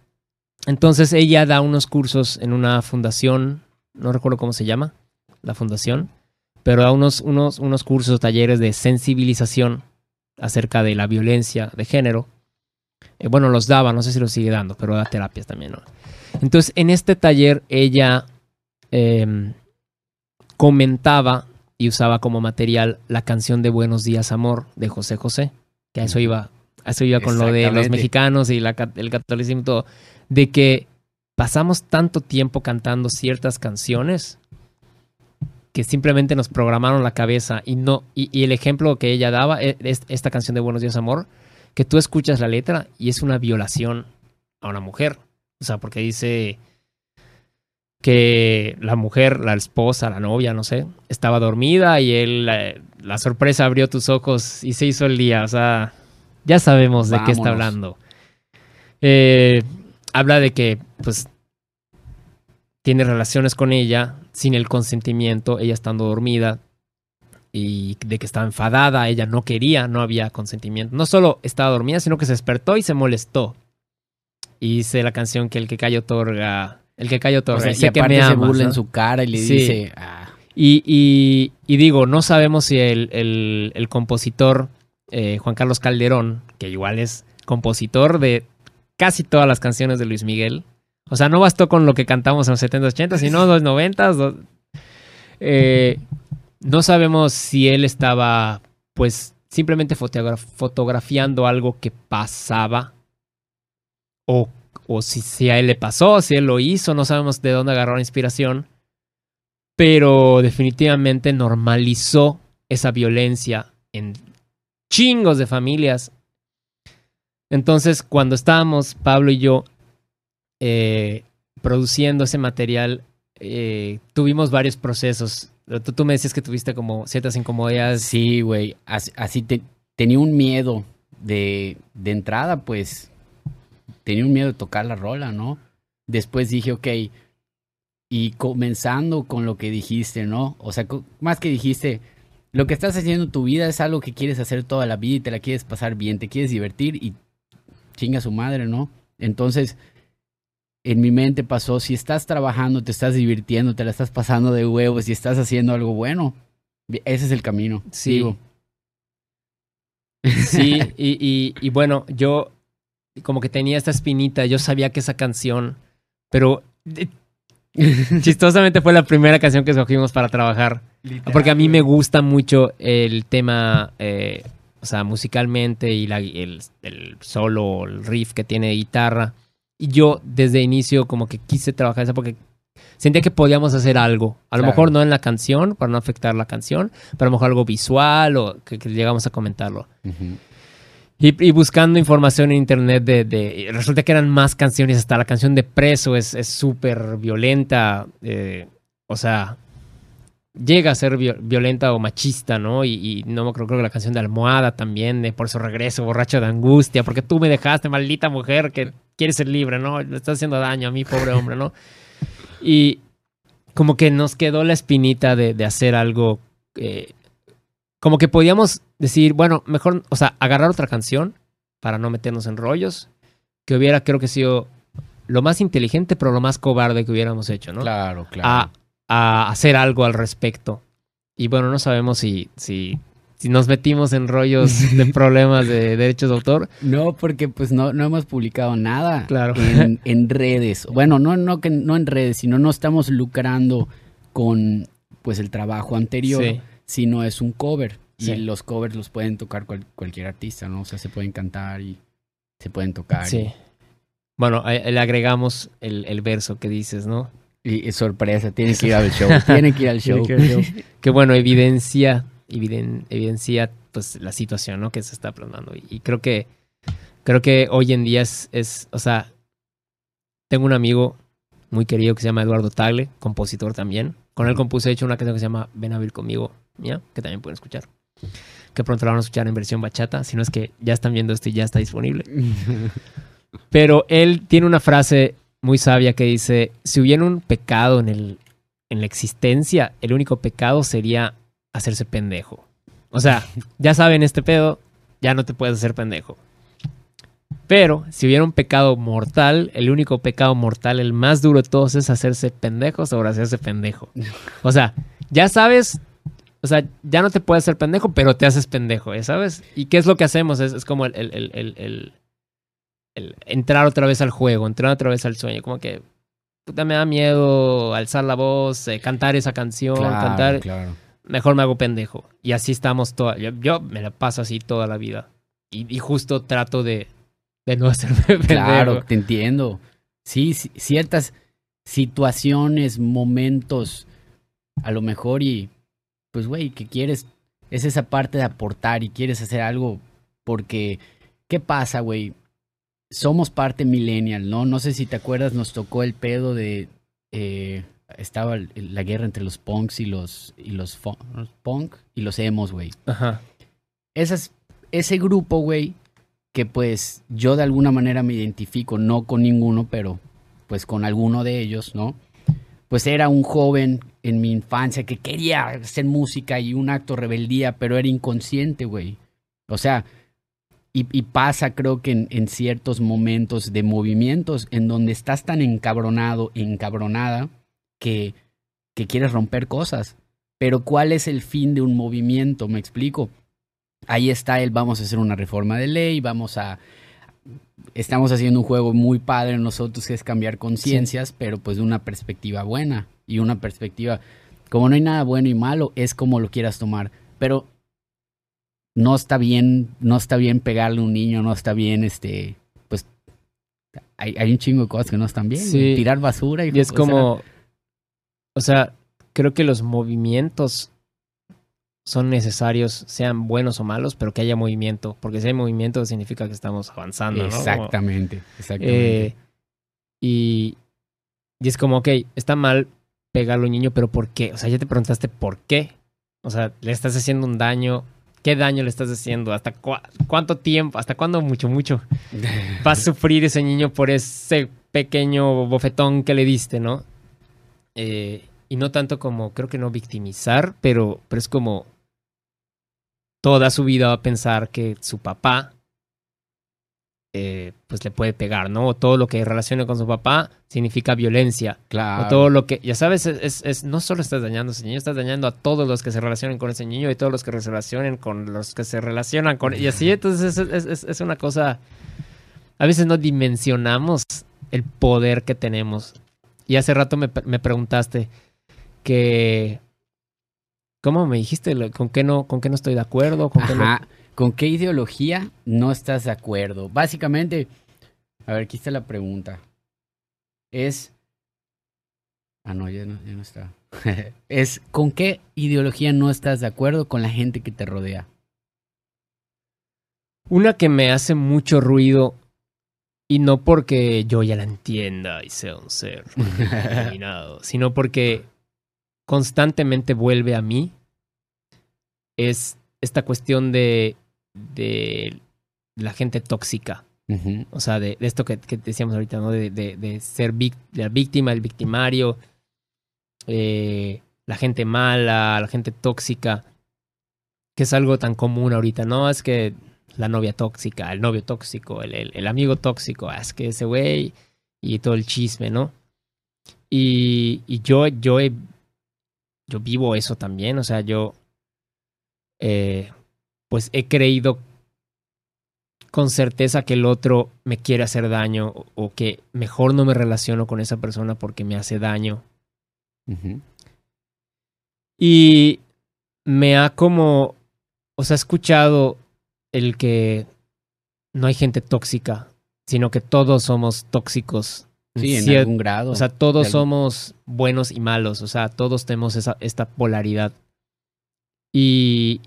entonces ella da unos cursos en una fundación, no recuerdo cómo se llama, la fundación, pero da unos, unos, unos cursos, talleres de sensibilización acerca de la violencia de género. Eh, bueno, los daba, no sé si los sigue dando, pero da terapias también. ¿no? Entonces, en este taller ella comentaba y usaba como material la canción de Buenos días amor de José José, que a eso iba, a eso iba con lo de los mexicanos y la, el catolicismo todo, de que pasamos tanto tiempo cantando ciertas canciones que simplemente nos programaron la cabeza y no y, el ejemplo que ella daba e, es esta canción de Buenos días amor que tú escuchas la letra y es una violación a una mujer. O sea, porque dice que la mujer, la esposa, la novia, no sé, estaba dormida y él, la, sorpresa abrió tus ojos y se hizo el día. O sea, ya sabemos de qué está hablando. Eh, habla de que, pues, tiene relaciones con ella sin el consentimiento, ella estando dormida y de que estaba enfadada, ella no quería, no había consentimiento. No solo estaba dormida, sino que se despertó y se molestó. Y dice la canción que el que calla otorga el que cayó Torres. O sea, y que me se burla en su cara y le dice... Ah". Y, y, digo, no sabemos si el, el, compositor eh, Juan Carlos Calderón, que igual es compositor de casi todas las canciones de Luis Miguel. O sea, no bastó con lo que cantamos en los 70, 80, sino los 90. Eh, no sabemos si él estaba, pues, simplemente fotografiando algo que pasaba o o si, a él le pasó, si él lo hizo, no sabemos de dónde agarró la inspiración, pero definitivamente normalizó esa violencia en chingos de familias. Entonces, cuando estábamos, Pablo y yo, eh, produciendo ese material, eh, tuvimos varios procesos. Tú, me decías que tuviste como ciertas incomodidades. Sí, güey. Así, tenía un miedo de, de entrada, pues tenía un miedo de tocar la rola, ¿no? Después dije, ok, y comenzando con lo que dijiste, ¿no? O sea, más que dijiste, lo que estás haciendo en tu vida es algo que quieres hacer toda la vida y te la quieres pasar bien, te quieres divertir y chinga su madre, ¿no? Entonces, en mi mente pasó, si estás trabajando, te estás divirtiendo, te la estás pasando de huevos y estás haciendo algo bueno, ese es el camino. Sí. Sí, y, y, bueno, yo como que tenía esta espinita, yo sabía que esa canción, pero eh, chistosamente fue la primera canción que escogimos para trabajar. porque a mí me gusta mucho el tema, eh, o sea, musicalmente y la, el, el, solo, el riff que tiene guitarra. Y yo desde inicio como que quise trabajar esa porque sentía que podíamos hacer algo. A lo mejor no en la canción, para no afectar la canción, pero a lo mejor algo visual o que, llegamos a comentarlo. Y, buscando información en internet de, Resulta que eran más canciones, hasta la canción de Preso es súper violenta. Eh, o sea, llega a ser violenta o machista, ¿no? Y, no me creo, creo que la canción de Almohada también, de Por su regreso, borracho de angustia, porque tú me dejaste, maldita mujer, que quieres ser libre, ¿no? Le estás haciendo daño a mí, pobre hombre, ¿no? Y como que nos quedó la espinita de, hacer algo eh, como que podíamos decir, bueno, mejor, o sea, agarrar otra canción para no meternos en rollos, que hubiera, creo que sido lo más inteligente, pero lo más cobarde que hubiéramos hecho, ¿no? Claro, claro. A, a hacer algo al respecto. Y bueno, no sabemos si, si, si nos metimos en rollos de problemas de derechos de autor. No, porque pues no, no hemos publicado nada claro. en, en redes. Bueno, no, no, que, no en redes, sino no estamos lucrando con pues el trabajo anterior. Sí si no es un cover. Y los covers los pueden tocar cualquier artista, ¿no? O sea, se pueden cantar y se pueden tocar. Sí. Bueno, le agregamos el, verso que dices, ¿no? Y, sorpresa, tienen que ir al show, tienen que ir al show. que, bueno, evidencia, evidencia pues la situación, ¿no? Que se está plasmando. Y, creo que, creo que hoy en día es, es, o sea, tengo un amigo muy querido que se llama Eduardo Tagle, compositor también. Con él compuse, de hecho, una canción que se llama Ven a vivir conmigo que también pueden escuchar. Que pronto la van a escuchar en versión bachata, si no es que ya están viendo esto y ya está disponible. Pero él tiene una frase muy sabia que dice, si hubiera un pecado en, el, en la existencia, el único pecado sería hacerse pendejo. O sea, ya saben este pedo, ya no te puedes hacer pendejo. Pero si hubiera un pecado mortal, el único pecado mortal, el más duro de todos, es hacerse pendejo sobre hacerse pendejo. O sea, ya sabes o sea, ya no te puedes hacer pendejo, pero te haces pendejo, ¿ya sabes? ¿Y qué es lo que hacemos? Es, como el, el, el, el, entrar otra vez al juego, entrar otra vez al sueño. Como que, puta, me da miedo alzar la voz, eh, cantar esa canción, cantar. Claro. Mejor me hago pendejo. Y así estamos toda. Yo, me la paso así toda la vida. Y, y justo trato de, de no hacerme pendejo. Claro, te entiendo. Sí, ciertas situaciones, momentos, a lo mejor y pues, güey, que quieres, es esa parte de aportar y quieres hacer algo porque, ¿qué pasa, güey? Somos parte millennial, ¿no? No sé si te acuerdas, nos tocó el pedo de... eh, estaba la guerra entre los punks y los, y los punk y los emos, güey. Ajá. Esas, ese grupo, güey, que pues yo de alguna manera me identifico, no con ninguno, pero pues con alguno de ellos, ¿no? Pues era un joven en mi infancia que quería hacer música y un acto rebeldía, pero era inconsciente, güey. O sea, y, y pasa creo que en, en ciertos momentos de movimientos en donde estás tan encabronado, encabronada, que, que quieres romper cosas. Pero ¿cuál es el fin de un movimiento? Me explico. Ahí está el vamos a hacer una reforma de ley, vamos a... Estamos haciendo un juego muy padre nosotros que es cambiar conciencias, pero pues de una perspectiva buena y una perspectiva... Como no hay nada bueno y malo, es como lo quieras tomar. Pero no está bien, no está bien pegarle a un niño, no está bien, este, pues, hay, hay un chingo de cosas que no están bien. Sí. Tirar basura y, Y es o sea, como, o sea, creo que los movimientos son necesarios, sean buenos o malos, pero que haya movimiento, porque si hay movimiento significa que estamos avanzando, ¿no? Exactamente, exactamente. Eh, y, y es como, ok, está mal pegarle a un niño, pero ¿por qué? O sea, ya te preguntaste por qué. O sea, le estás haciendo un daño. ¿Qué daño le estás haciendo? ¿Hasta cuánto tiempo? ¿Hasta cuándo mucho, mucho? Va a sufrir ese niño por ese pequeño bofetón que le diste, ¿no? Eh, y no tanto como, creo que no victimizar, pero, pero es como toda su vida va a pensar que su papá eh, pues le puede pegar, ¿no? O todo lo que relacione con su papá significa violencia. claro. O todo lo que, ya sabes, es, es- es- no solo estás dañando a ese niño, estás dañando a todos los que se relacionen con ese niño y todos los que se relacionen con los que se relacionan con... Y así, entonces es, es- una cosa... A veces no dimensionamos el poder que tenemos. Y hace rato me, me preguntaste que... ¿Cómo me dijiste? ¿Con qué no, con qué no estoy de acuerdo? ¿Con qué no-. ¿Con qué ideología no estás de acuerdo? Básicamente, a ver, aquí está la pregunta. Es. Ah, no, ya no, ya no está. es ¿con qué ideología no estás de acuerdo con la gente que te rodea? Una que me hace mucho ruido y no porque yo ya la entienda y sea un ser iluminado, sino porque constantemente vuelve a mí es esta cuestión de, de la gente tóxica. Ujú. O sea, de, de esto que, que decíamos ahorita, ¿no? De, de, de ser vic- la víctima, el victimario, eh, la gente mala, la gente tóxica, que es algo tan común ahorita, ¿no? Es que la novia tóxica, el novio tóxico, el, el, el amigo tóxico, ah, es que ese güey y todo el chisme, ¿no? Y, y yo, yo, he- yo vivo eso también, o sea, yo, eh, pues he creído con certeza que el otro me quiere hacer daño o, o que mejor no me relaciono con esa persona porque me hace daño. Y me ha como, o sea, he escuchado el que no hay gente tóxica, sino que todos somos tóxicos. Sí, en cier- algún grado. O sea, todos somos buenos y malos, o sea, todos tenemos esa, esta polaridad. Y,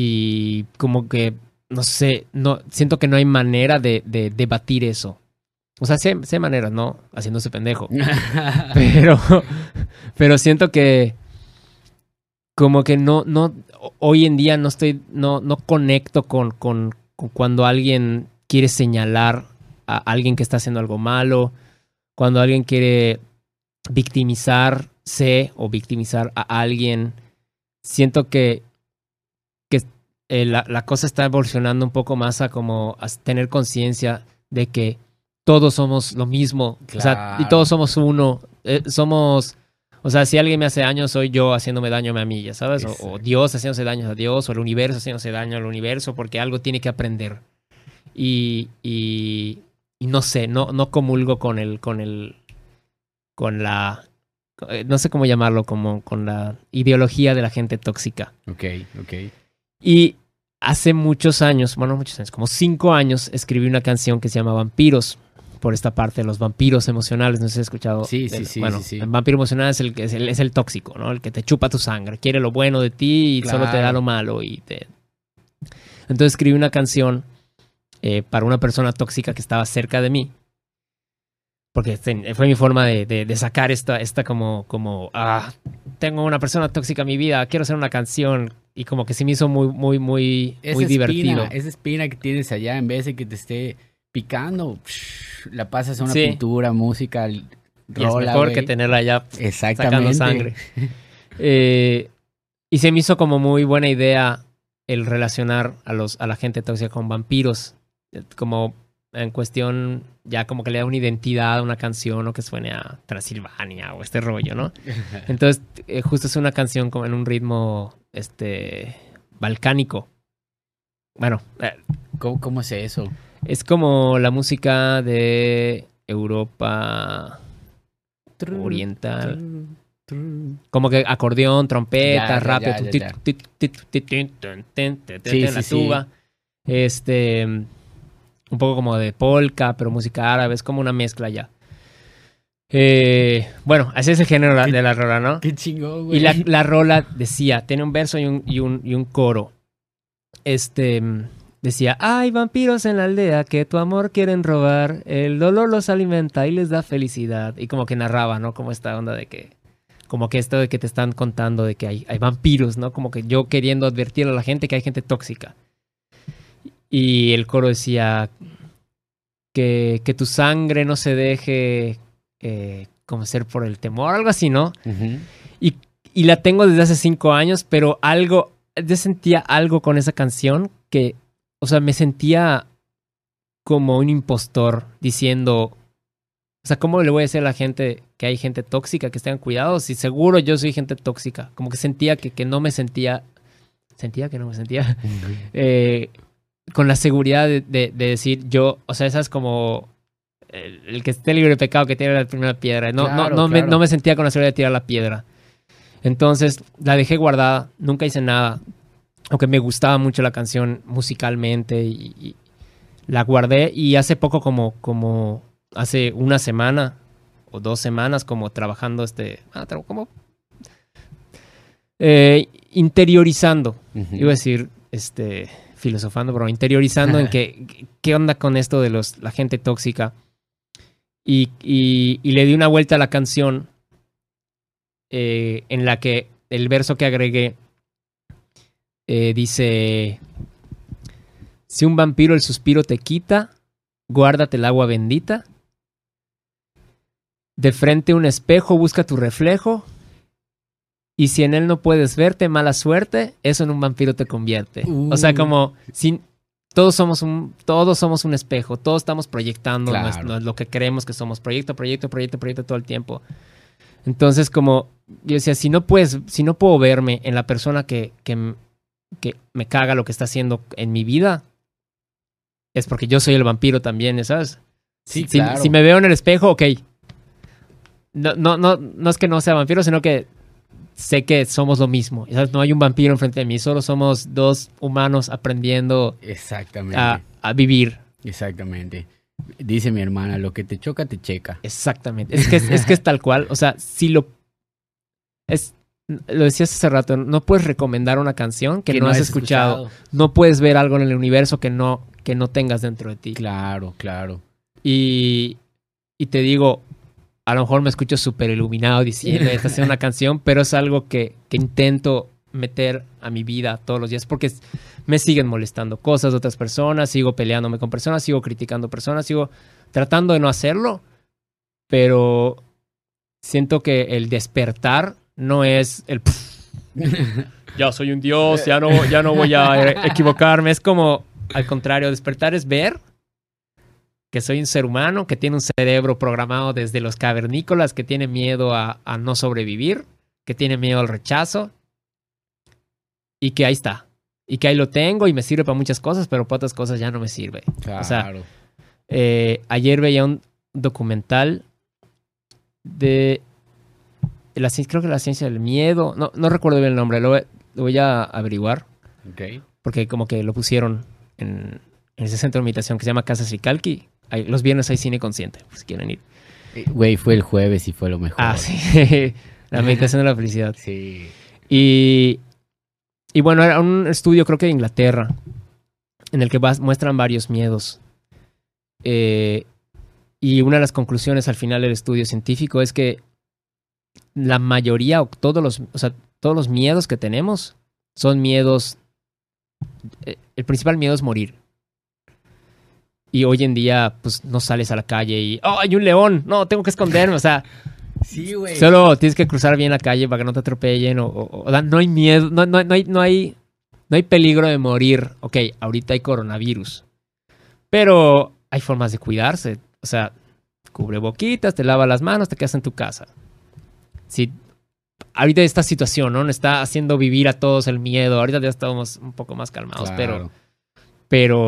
y como que, no sé, no, siento que no hay manera de, de debatir eso. O sea, sí hay maneras, ¿no? Haciéndose pendejo. Pero, pero siento que como que no, no, hoy en día no estoy, no, no conecto con, con, con cuando alguien quiere señalar a alguien que está haciendo algo malo, cuando alguien quiere victimizarse o victimizar a alguien. Siento que eh, la, la cosa está evolucionando un poco más a como a tener conciencia de que todos somos lo mismo. O sea, y todos somos uno. Eh, somos. O sea, si alguien me hace daño, soy yo haciéndome daño a mí, ya sabes. O. Dios haciéndose daño a Dios, o el universo haciéndose daño al universo, porque algo tiene que aprender. Y, y, y no sé, no, no comulgo con el, con el, con la, eh, no sé cómo llamarlo, como con la ideología de la gente tóxica. ok, ok. Y hace muchos años, bueno, muchos años, como cinco años, escribí una canción que se llama Vampiros. Por esta parte de los vampiros emocionales, no sé si has escuchado. Sí, sí, del- sí, Bueno, sí, sí. el vampiro emocional es el, que es el, es el tóxico, ¿no? El que te chupa tu sangre, quiere lo bueno de ti y solo te da lo malo. y te... Entonces escribí una canción eh, para una persona tóxica que estaba cerca de mí. Porque este, fue mi forma de, de, de sacar esta, esta como, como, ah, tengo una persona tóxica en mi vida, quiero hacer una canción. Y como que se me hizo muy, muy, muy, Esa muy espina, divertido. esa espina que tienes allá, en vez de que te esté picando, psh, la pasas a una Sí. pintura, música, Y es rola, mejor que tenerla Exactamente. sacando sangre. Eh, y se me hizo como muy buena idea el relacionar a los a la gente tóxica con vampiros. Eh, Como en cuestión, ya como que le da una identidad a una canción o que suene a Transilvania o este rollo, ¿no? Entonces, eh, justo es una canción como en un ritmo este balcánico. Bueno, eh, ¿Cómo, cómo es eso? es como la música de Europa oriental. Como que acordeón, trompeta, tin, la tuba. Este, un poco como de polka, pero música árabe, es como una mezcla ya. Eh, bueno, así es el género de la rola, ¿no? Qué chingón, güey. Y la, la rola decía, tiene un verso y un, y un, y un coro. Este mm, decía, hay vampiros en la aldea que tu amor quieren robar, el dolor los alimenta y les da felicidad. Y como que narraba, ¿no? Como esta onda de que, como que esto de que te están contando de que hay, hay vampiros, ¿no? Como que yo queriendo advertir a la gente que hay gente tóxica. Y el coro decía que, que tu sangre no se deje eh, conocer por el temor, algo así, ¿no? Ujú. y la tengo desde hace cinco años, pero algo, yo sentía algo con esa canción que, o sea, me sentía como un impostor diciendo, o sea, ¿cómo le voy a decir a la gente que hay gente tóxica, que tengan cuidado? Si seguro yo soy gente tóxica, como que sentía que, que no me sentía, sentía que no me sentía, eh, con la seguridad de, de- de decir yo, o sea, esa es como el, el que esté libre de pecado que tiene la primera piedra. No, Claro, no, no, me, no me sentía con la seguridad de tirar la piedra. Entonces la dejé guardada, nunca hice nada. Aunque me gustaba mucho la canción musicalmente y, y la guardé y hace poco como, como hace una semana o dos semanas como trabajando este, ah, tra- como eh, interiorizando iba a decir, este, filosofando, pero interiorizando en que, qué onda con esto de los, la gente tóxica. Y, y- y le di una vuelta a la canción eh, en la que el verso que agregué eh, dice, si un vampiro el suspiro te quita, guárdate el agua bendita. De frente a un espejo busca tu reflejo. Y si en él no puedes verte, mala suerte, eso en un vampiro te convierte. O sea, Uh. como si todos somos un, todos somos un espejo, todos estamos proyectando Claro. nues- lo que creemos que somos, proyecto, proyecto, proyecto, proyecto todo el tiempo. Entonces, como yo decía, si no puedes, si no puedo verme en la persona que, que me caga lo que está haciendo en mi vida, es porque yo soy el vampiro también, ¿sabes? Sí, si, claro. si me veo en el espejo, ok. No, no, no, no es que no sea vampiro, sino que sé que somos lo mismo. ¿sabes? No hay un vampiro enfrente de mí, solo somos dos humanos aprendiendo Exactamente. a, a vivir. Exactamente. Dice mi hermana, lo que te choca, te checa. Exactamente. Es que es, es que es tal cual. O sea, si lo. Es, lo decías hace rato, no puedes recomendar una canción que, no, has escuchado. No puedes ver algo en el universo que no, que no tengas dentro de ti. Claro, claro. Y, y te digo, a lo mejor me escucho súper iluminado diciendo esta es una canción, pero es algo que, que intento meter a mi vida todos los días porque me siguen molestando cosas de otras personas, sigo peleándome con personas, sigo criticando personas, sigo tratando de no hacerlo, pero siento que el despertar no es el ya soy un dios, ya no, ya no voy a equivocarme, es como al contrario, despertar es ver que soy un ser humano, que tiene un cerebro programado desde los cavernícolas, que tiene miedo a, a no sobrevivir, que tiene miedo al rechazo, y que ahí está. Y que ahí lo tengo y me sirve para muchas cosas, pero para otras cosas ya no me sirve. Claro. sea, Eh, ayer veía un documental de, la ciencia, creo que la ciencia del miedo, no, no recuerdo bien el nombre, lo, voy- lo voy a averiguar, Ok. porque como que lo pusieron en, en ese centro de meditación que se llama Casa Sicalqui. Hay- los viernes hay cine consciente, pues, si quieren ir. Eh, Güey, fue el jueves y fue lo mejor. Ah, sí. la meditación de la felicidad. Sí. Y, y bueno, era un estudio creo que de Inglaterra, en el que vas- muestran varios miedos. Eh, y una de las conclusiones al final del estudio científico es que la mayoría o todos los, o sea, todos los miedos que tenemos son miedos. eh, El principal miedo es morir. Y hoy en día, pues no sales a la calle y. ¡Oh, hay un león! No, tengo que esconderme. O sea, Sí, güey. Solo tienes que cruzar bien la calle para que no te atropellen o, o- o sea, no hay miedo, no, no, no hay, no, hay, no hay peligro de morir. Ok, ahorita hay coronavirus, pero hay formas de cuidarse. O sea, cubre boquitas, te lava las manos, te quedas en tu casa. Si ahorita esta situación, ¿no? Nos está haciendo vivir a todos el miedo. Ahorita ya estamos un poco más calmados, Claro. pero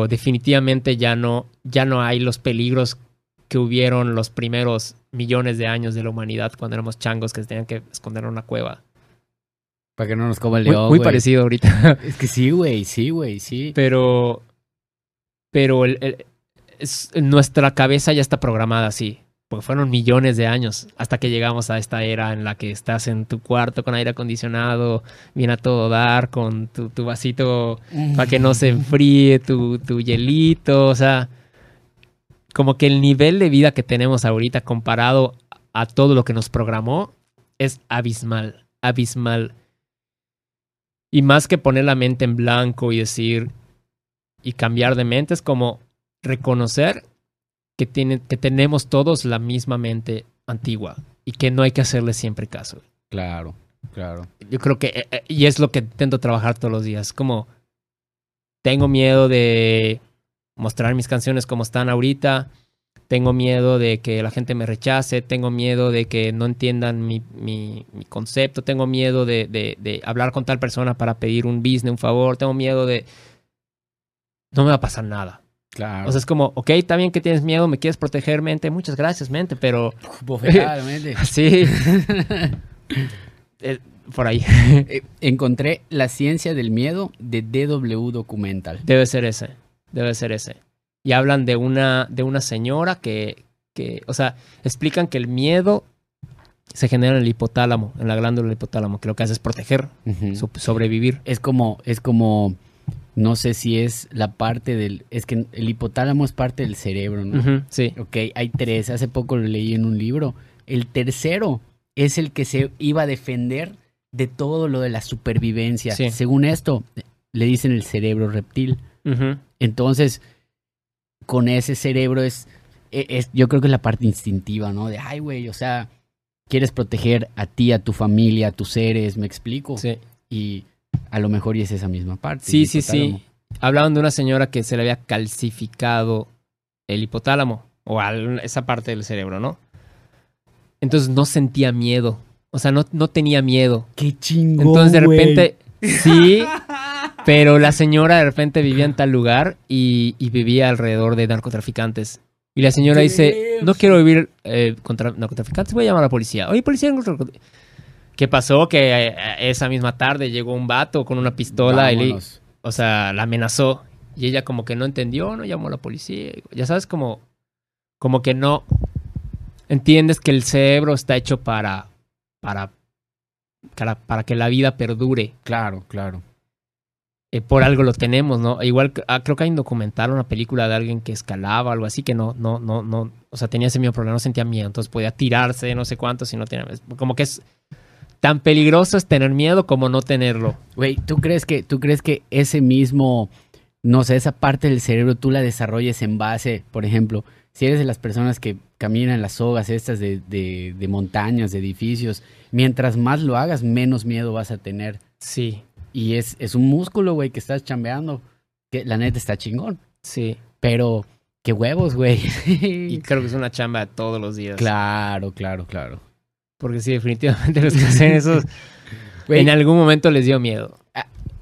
definitivamente ya no, ya no hay los peligros que hubieron los primeros millones de años de la humanidad cuando éramos changos que se tenían que esconder en una cueva. Para que no nos coma el león. muy parecido ahorita. Es que sí, güey, sí, güey, sí. pero pero el- el- es- nuestra cabeza ya está programada así. Porque fueron millones de años hasta que llegamos a esta era en la que estás en tu cuarto con aire acondicionado, viene a todo dar, con tu, tu vasito para que no se enfríe tu, tu hielito, o sea, como que el nivel de vida que tenemos ahorita comparado a todo lo que nos programó es abismal, abismal. Y más que poner la mente en blanco y decir y cambiar de mente, es como reconocer que, tiene, que tenemos todos la misma mente antigua y que no hay que hacerle siempre caso. Claro, claro. Yo creo que, eh, eh, y es lo que intento trabajar todos los días, como tengo miedo de mostrar mis canciones como están ahorita, tengo miedo de que la gente me rechace, tengo miedo de que no entiendan mi, mi, mi concepto, tengo miedo de, de, de hablar con tal persona para pedir un business, un favor, tengo miedo de... No me va a pasar nada. Claro. O sea, es como, ok, está bien que tienes miedo, me quieres proteger, mente, muchas gracias, mente, pero Bofetada, mente. sí, eh, por ahí. Eh, Encontré La ciencia del miedo de DW Documental. Debe ser ese. Debe ser ese. Y hablan de una, de una señora que, que, o sea, explican que el miedo se genera en el hipotálamo, en la glándula del hipotálamo, que lo que hace es proteger, so- sobrevivir. Es como, es como, no sé si es la parte del, es que el hipotálamo es parte del cerebro, ¿no? Sí. Ok, hay tres, hace poco lo leí en un libro. El tercero es el que se iba a defender de todo lo de la supervivencia. Sí. Según esto, le dicen el cerebro reptil. Entonces, con ese cerebro es, e- es, yo creo que es la parte instintiva, ¿no? De, ay, güey, o sea, quieres proteger a ti, a tu familia, a tus seres, ¿me explico? sí. Y a lo mejor y es esa misma parte. Sí, sí, sí. Hablaban de una señora que se le había calcificado el hipotálamo o al- esa parte del cerebro, ¿no? Entonces no sentía miedo. O sea, no, no tenía miedo. Qué chingón, Entonces de repente, sí, pero la señora de repente vivía en tal lugar y, y vivía alrededor de narcotraficantes. Y la señora dice, no quiero vivir eh, contra narcotraficantes, voy a llamar a la policía. Oye, policía, narcotrafic- ¿qué pasó? Que eh, esa misma tarde llegó un vato con una pistola y le, Vámonos. o sea, la amenazó. Y ella como que no entendió, no llamó a la policía. Ya sabes, como, como que no entiendes que el cerebro está hecho para, para, para, para que la vida perdure. Claro, claro. Eh, por algo lo tenemos, ¿no? Igual ah, creo que hay un documental, una película de alguien que escalaba, algo así, que no, no, no, no, o sea, tenía ese mismo problema, no sentía miedo, entonces podía tirarse, no sé cuánto, si no tenía, como que es tan peligroso es tener miedo como no tenerlo. Güey, ¿tú crees que, tú crees que ese mismo, no sé, esa parte del cerebro tú la desarrolles en base, por ejemplo, si eres de las personas que caminan las sogas estas de, de, de montañas, de edificios, mientras más lo hagas, menos miedo vas a tener. Sí, Y es, es un músculo, güey, que estás chambeando, que la neta está chingón. sí. Pero, qué huevos, güey. Y creo que es una chamba todos los días. claro, claro, claro. Porque sí, definitivamente los que hacen eso Güey, en algún momento les dio miedo.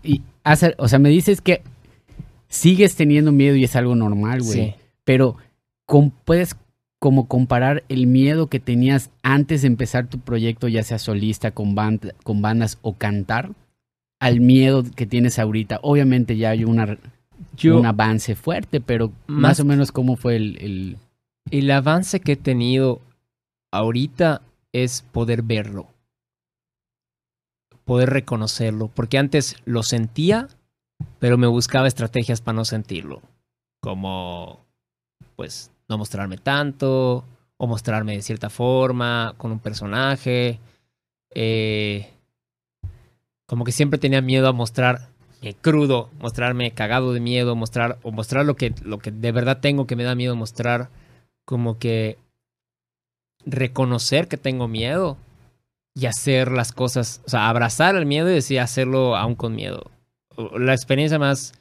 y hace- o sea, me dices que sigues teniendo miedo y es algo normal, güey. Sí. Pero puedes como comparar el miedo que tenías antes de empezar tu proyecto, ya sea solista, con, band- con bandas o cantar, al miedo que tienes ahorita. Obviamente ya hay una, Yo, un avance fuerte, pero más, Más- o menos cómo fue el... el- el avance que he tenido ahorita es poder verlo. Poder reconocerlo. Porque antes lo sentía, pero me buscaba estrategias para no sentirlo. Como, pues, no mostrarme tanto, o mostrarme de cierta forma, con un personaje. Eh, como que siempre tenía miedo a mostrar crudo, mostrarme cagado de miedo, mostrar, o mostrar lo que, lo que de verdad tengo que me da miedo mostrar, como que reconocer que tengo miedo y hacer las cosas, o sea, abrazar el miedo y decir hacerlo aún con miedo. La experiencia más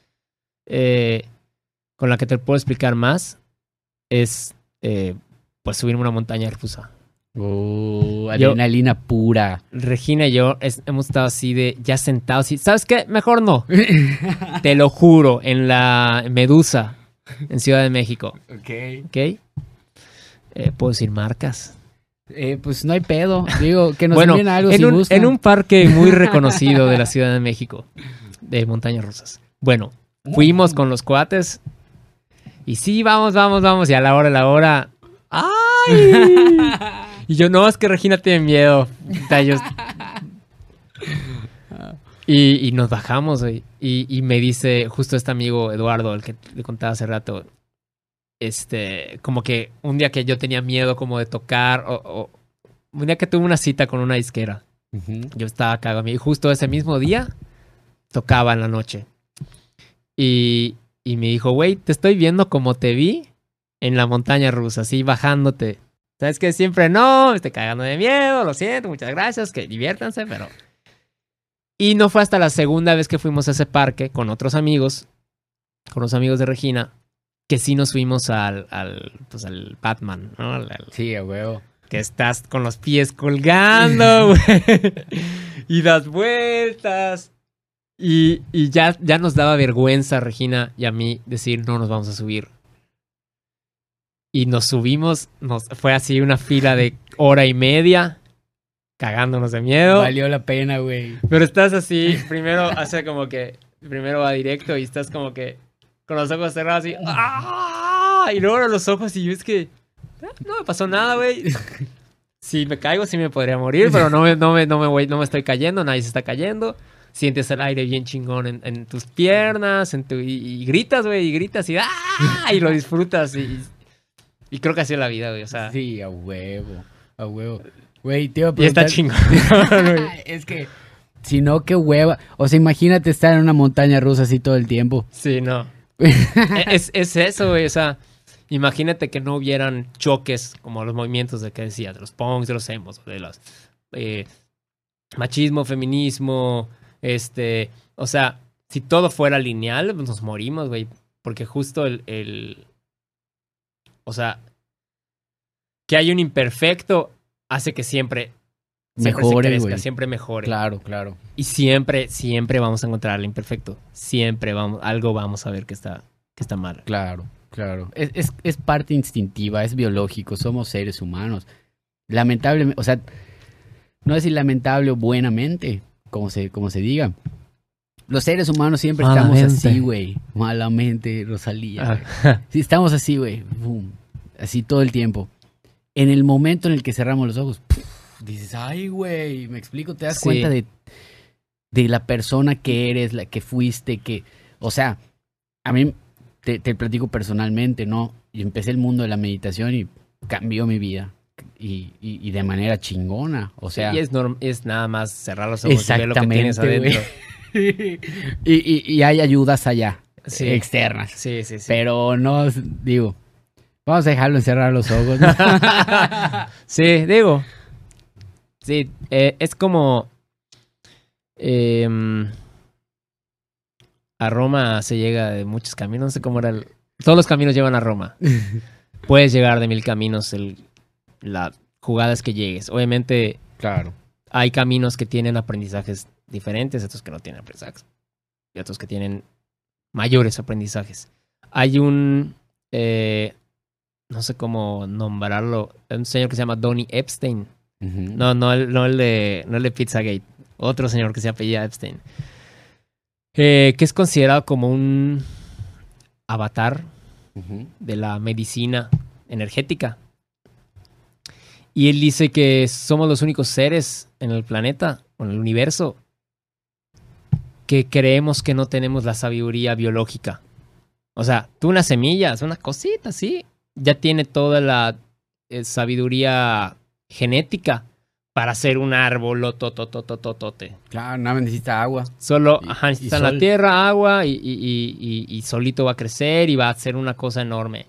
eh, con la que te puedo explicar más es eh, pues subirme una montaña rusa. Oh, adrenalina pura. Regina y yo hemos estado así de ya sentados. ¿Sabes qué? Mejor no. Te lo juro, en la Medusa, en Ciudad de México. Ok. Ok. Eh, ¿Puedo decir marcas? Eh, pues no hay pedo. Digo, que nos bueno, algo en si un, En un parque muy reconocido de la Ciudad de México, de montañas rusas. Bueno, fuimos con los cuates. Y sí, vamos, vamos, vamos. Y a la hora, a la hora. ¡Ay! Y yo, no, es que Regina tiene miedo. Y, y, nos bajamos, güey. Y, y, me dice justo este amigo Eduardo, el que le contaba hace rato, este, como que un día que yo tenía miedo como de tocar, o, un día que tuve una cita con una disquera, yo estaba cagado y justo ese mismo día tocaba en la noche. Y, y me dijo, güey, te estoy viendo como te vi en la montaña rusa, así bajándote. Sabes que siempre no, me estoy cagando de miedo, lo siento, muchas gracias, que diviértanse, pero... Y no fue hasta la segunda vez que fuimos a ese parque con otros amigos, con los amigos de Regina, que sí nos fuimos al, al, pues al Batman, ¿no? sí, a huevo. Que estás con los pies colgando, güey. y das vueltas. Y, y ya, ya nos daba vergüenza, Regina y a mí, decir, no nos vamos a subir. Y nos subimos, nos, fue así una fila de hora y media, cagándonos de miedo. Valió la pena, güey. Pero estás así, primero hace como que, primero va directo y estás como que con los ojos cerrados así. ¡Ah! Y luego los ojos y yo es que. Ah, no me pasó nada, güey. Si me caigo, sí me podría morir, pero no me, no me, no me, voy, no me estoy cayendo, nadie se está cayendo. Sientes el aire bien chingón en, en tus piernas, en tu, y, gritas, güey, y gritas y ¡ah! Y lo disfrutas. Y, y creo que así es la vida, güey. O sea. Sí, a huevo. A huevo. Güey, te iba a preguntar... Y está chingón. es que. Si no, qué hueva. O sea, imagínate estar en una montaña rusa así todo el tiempo. Sí, no. E-, es, es, eso, güey. O sea, imagínate que no hubieran choques como los movimientos de que decía, de los punks, de los emos, de los eh, machismo, feminismo, este, o sea, si todo fuera lineal, pues nos morimos, güey. Porque justo el, el, o sea, que hay un imperfecto hace que siempre mejore, siempre, siempre mejore. Claro, claro. Y siempre, siempre vamos a encontrar el imperfecto. Siempre vamos, algo vamos a ver que está, que está mal. Claro, claro. Es, es, es parte instintiva, es biológico, somos seres humanos. Lamentablemente, o sea, no es lamentable o buenamente, como se, como se diga. Los seres humanos siempre estamos así, güey. Malamente, Rosalía. Ah. Sí, estamos así, güey. Así todo el tiempo. En el momento en el que cerramos los ojos, dices, ay, güey, me explico, te das cuenta de, de la persona que eres, la que fuiste, que, o sea, a mí te, te platico personalmente, ¿no? Y empecé el mundo de la meditación y cambió mi vida. Y, y, de manera chingona, o sea... y es, es nada más cerrar los ojos y ver lo que tienes adentro. y, y, hay ayudas allá, externas. Sí, sí, sí. Pero no, digo, vamos a dejarlo encerrar los ojos. sí, digo, Sí, eh, es como... Em, a Roma se llega de muchos caminos, no sé cómo era el... Todos los caminos llevan a Roma. Puedes llegar de mil caminos, el, la jugada es que llegues. Obviamente, claro. hay caminos que tienen aprendizajes diferentes, otros que no tienen aprendizajes. Y otros que tienen mayores aprendizajes. Hay un... Eh, no sé cómo nombrarlo. Un señor que se llama Donnie Epstein no, no, el, no, el de, no el de Pizzagate. Otro señor que se apellida Epstein. Eh, que es considerado como un avatar de la medicina energética. Y él dice que somos los únicos seres en el planeta o en el universo que creemos que no tenemos la sabiduría biológica. O sea, tú una semilla, es una cosita, sí, ya tiene toda la eh, sabiduría genética para hacer un árbol tototototote. Claro, nada necesita agua. Solo, Y- ajá, y necesita la sol. tierra, agua y, y- y- y- y solito va a crecer y va a hacer una cosa enorme.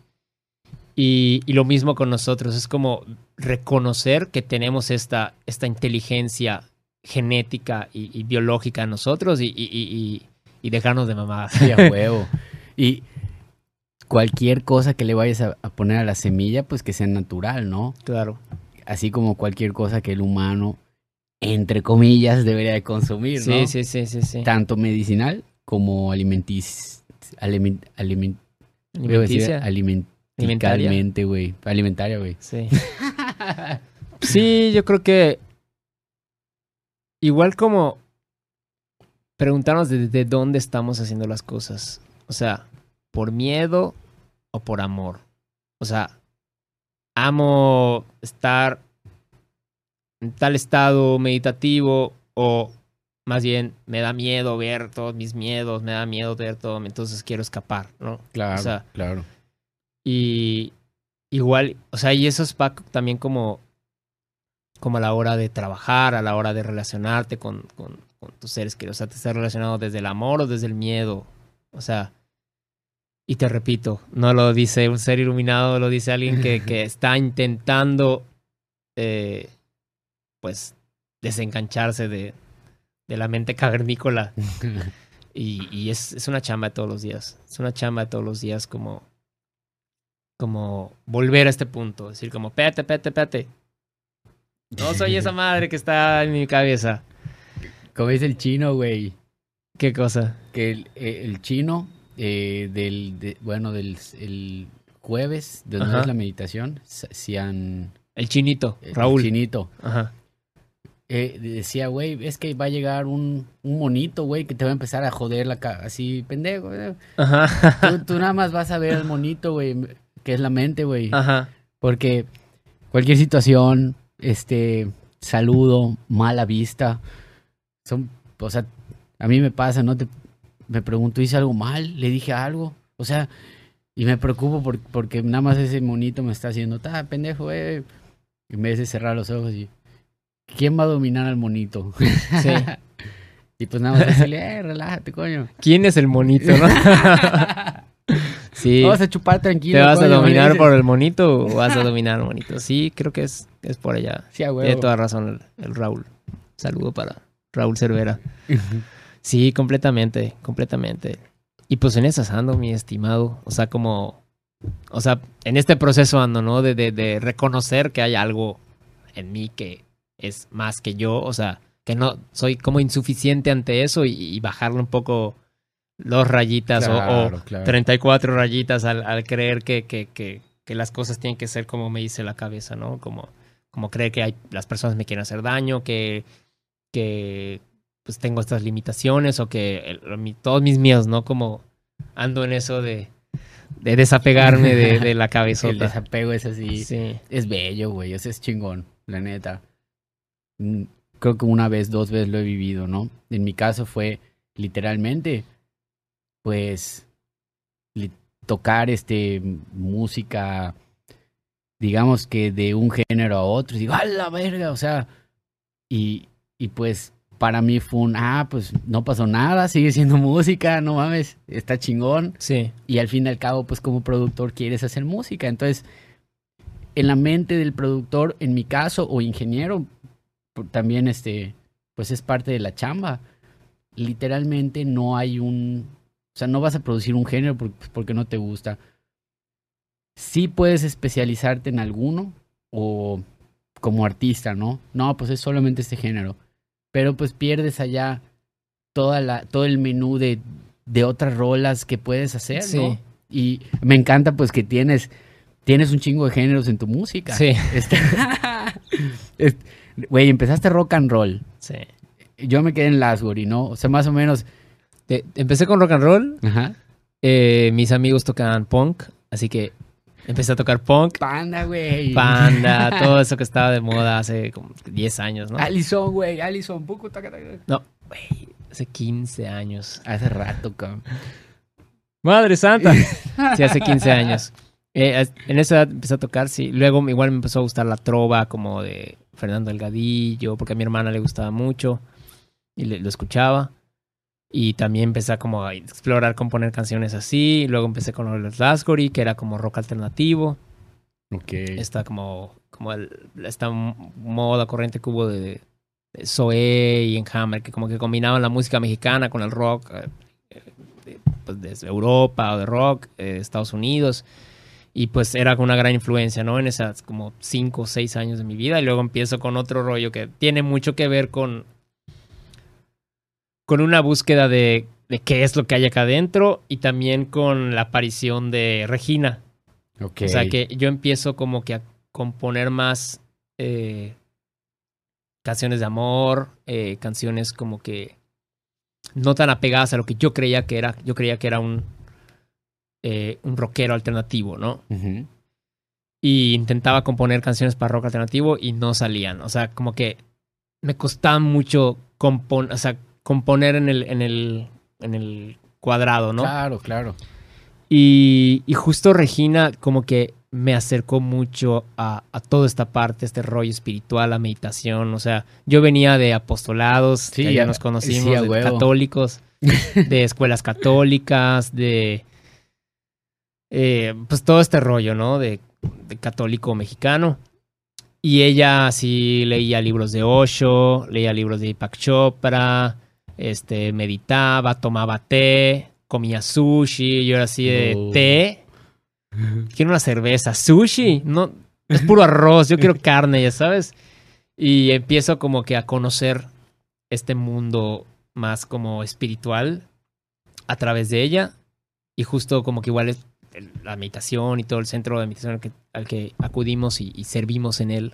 Y, lo mismo con nosotros, es como reconocer que tenemos esta, esta inteligencia genética y, biológica en nosotros y, y- y- y- y dejarnos de mamadas. Sí, a huevo. Y cualquier cosa que le vayas a, a poner a la semilla, pues que sea natural, ¿no? Claro. Así como cualquier cosa que el humano, entre comillas, debería de consumir, ¿no? sí, sí, sí, sí. Tanto medicinal como alimentis... aliment- aliment- Alimenticia. alimenticalmente, güey. Alimentaria, güey. Sí. Sí, yo creo que igual como preguntarnos de, de dónde estamos haciendo las cosas. O sea, por miedo o por amor. O sea, amo estar en tal estado meditativo o más bien me da miedo ver todos mis miedos, me da miedo ver todo, entonces quiero escapar, ¿no? Claro, O sea, claro. y igual, o sea, y eso es también como, como a la hora de trabajar, a la hora de relacionarte con, con, con tus seres queridos. O sea, te estás relacionado desde el amor o desde el miedo. O sea, y te repito, no lo dice un ser iluminado, lo dice alguien que, que está intentando, eh, pues, desengancharse de, de la mente cavernícola. Y, y es, es una chamba de todos los días. Es una chamba de todos los días como, como volver a este punto. Decir como, espérate, espérate, espérate. No soy esa madre que está en mi cabeza. Como dice el chino, güey. ¿Qué cosa? Que el, eh, el chino, eh, del, de- bueno, del el jueves, de donde Ajá. es la meditación, Cian... El chinito, el Raúl. Chinito. Ajá. Eh, decía, güey, es que va a llegar un, un monito, güey, que te va a empezar a joder la cara. Así, pendejo. eh. Ajá. Tú, tú nada más vas a ver al monito, güey, que es la mente, güey. Ajá. Porque cualquier situación, este, saludo, mala vista, son, o sea, a mí me pasa, ¿no? Te, me pregunto, ¿hice algo mal? ¿Le dije algo? O sea, y me preocupo por- porque nada más ese monito me está haciendo, ta, pendejo, eh. En vez de cerrar los ojos y, ¿quién va a dominar al monito? Sí. y pues nada más decirle, eh, relájate, coño. ¿Quién es el monito, no? sí. Vamos a chupar tranquilo. ¿Te vas a dominar por el monito o vas a dominar al monito? Sí, creo que es, es por allá. Sí, a Tiene toda razón el, el Raúl. Saludo para Raúl Cervera. Sí, completamente, completamente. Y pues en esas ando, mi estimado. O sea, como. O sea, en este proceso ando, ¿no? De, de, de reconocer que hay algo en mí que es más que yo. O sea, que no soy como insuficiente ante eso y, y bajarle un poco dos rayitas o- o, Claro, claro. 34 rayitas al, al creer que, que, que, que las cosas tienen que ser como me dice la cabeza, ¿no? Como, como creer que hay, las personas me quieren hacer daño, que, que pues tengo estas limitaciones o que el- mi- todos mis miedos, ¿no? Como ando en eso de, de desapegarme de, de la El cabezota. desapego es así. Sí. Es bello, güey. Ese es chingón, la neta. Mm, Creo que una vez, dos veces lo he vivido, ¿no? En mi caso fue literalmente, pues, li- tocar este música, digamos que de un género a otro. Y digo, ¡a la verga! O sea, y, y pues para mí fue un, ah, pues no pasó nada, sigue siendo música, no mames, está chingón Sí. y al fin y al cabo, pues como productor quieres hacer música. Entonces, en la mente del productor, en mi caso, o ingeniero, también este, pues es parte de la chamba. Literalmente no hay un, o sea, no vas a producir un género pues, porque no te gusta. Sí puedes especializarte en alguno o como artista, ¿no? No, pues es solamente este género. Pero pues pierdes allá toda la, todo el menú de, de otras rolas que puedes hacer, Sí. ¿no? Y me encanta pues que tienes, tienes un chingo de géneros en tu música. Sí. Este- es- Güey, empezaste rock and roll. Sí. Yo me quedé en Lasbury, ¿no? O sea, más o menos. Te- empecé con rock and roll. Ajá. eh, mis amigos tocaban punk, así que empecé a tocar punk. Panda, güey. Panda, todo eso que estaba de moda hace como 10 años, ¿no? Allison, güey. Allison, poco. taca, taca. No, güey. hace 15 años. Hace rato, cabrón. Madre santa. sí, hace 15 años. Eh, en esa edad empecé a tocar, sí. Luego igual me empezó a gustar la trova como de Fernando Delgadillo, porque a mi hermana le gustaba mucho y le, lo escuchaba. Y también empecé a como a explorar, componer canciones así. Luego empecé con los Lasgory, que era como rock alternativo. Ok. Está como, como el, esta moda corriente que hubo de, de Zoé y Enhammer, que como que combinaban la música mexicana con el rock eh, de, pues de Europa o de rock de Estados Unidos. Y pues era una gran influencia, ¿no? En esas como cinco o seis años de mi vida. Y luego empiezo con otro rollo que tiene mucho que ver con, con una búsqueda de, de qué es lo que hay acá adentro y también con la aparición de Regina. Ok. O sea que yo empiezo como que a componer más eh, canciones de amor, eh, canciones como que no tan apegadas a lo que yo creía que era. Yo creía que era un, eh, un rockero alternativo, ¿no? Y intentaba componer canciones para rock alternativo y no salían. O sea, como que me costaba mucho compon o sea, componer en el, en el, en el cuadrado, ¿no? Claro, claro. Y, y justo Regina como que me acercó mucho a, a toda esta parte, este rollo espiritual, la meditación. O sea, yo venía de apostolados, Sí, que ya nos conocimos, sí, de católicos, de escuelas católicas, de... eh, pues todo este rollo, ¿no? De, de católico mexicano. Y ella sí leía libros de Osho, leía libros de Deepak Chopra, este, meditaba, tomaba té, comía sushi, yo era así de Oh. té. Quiero una cerveza, sushi, no, es puro arroz, yo quiero carne, ya sabes. Y empiezo como que a conocer este mundo más como espiritual a través de ella. Y justo como que igual es la meditación y todo el centro de meditación al que, al que acudimos y, y servimos en él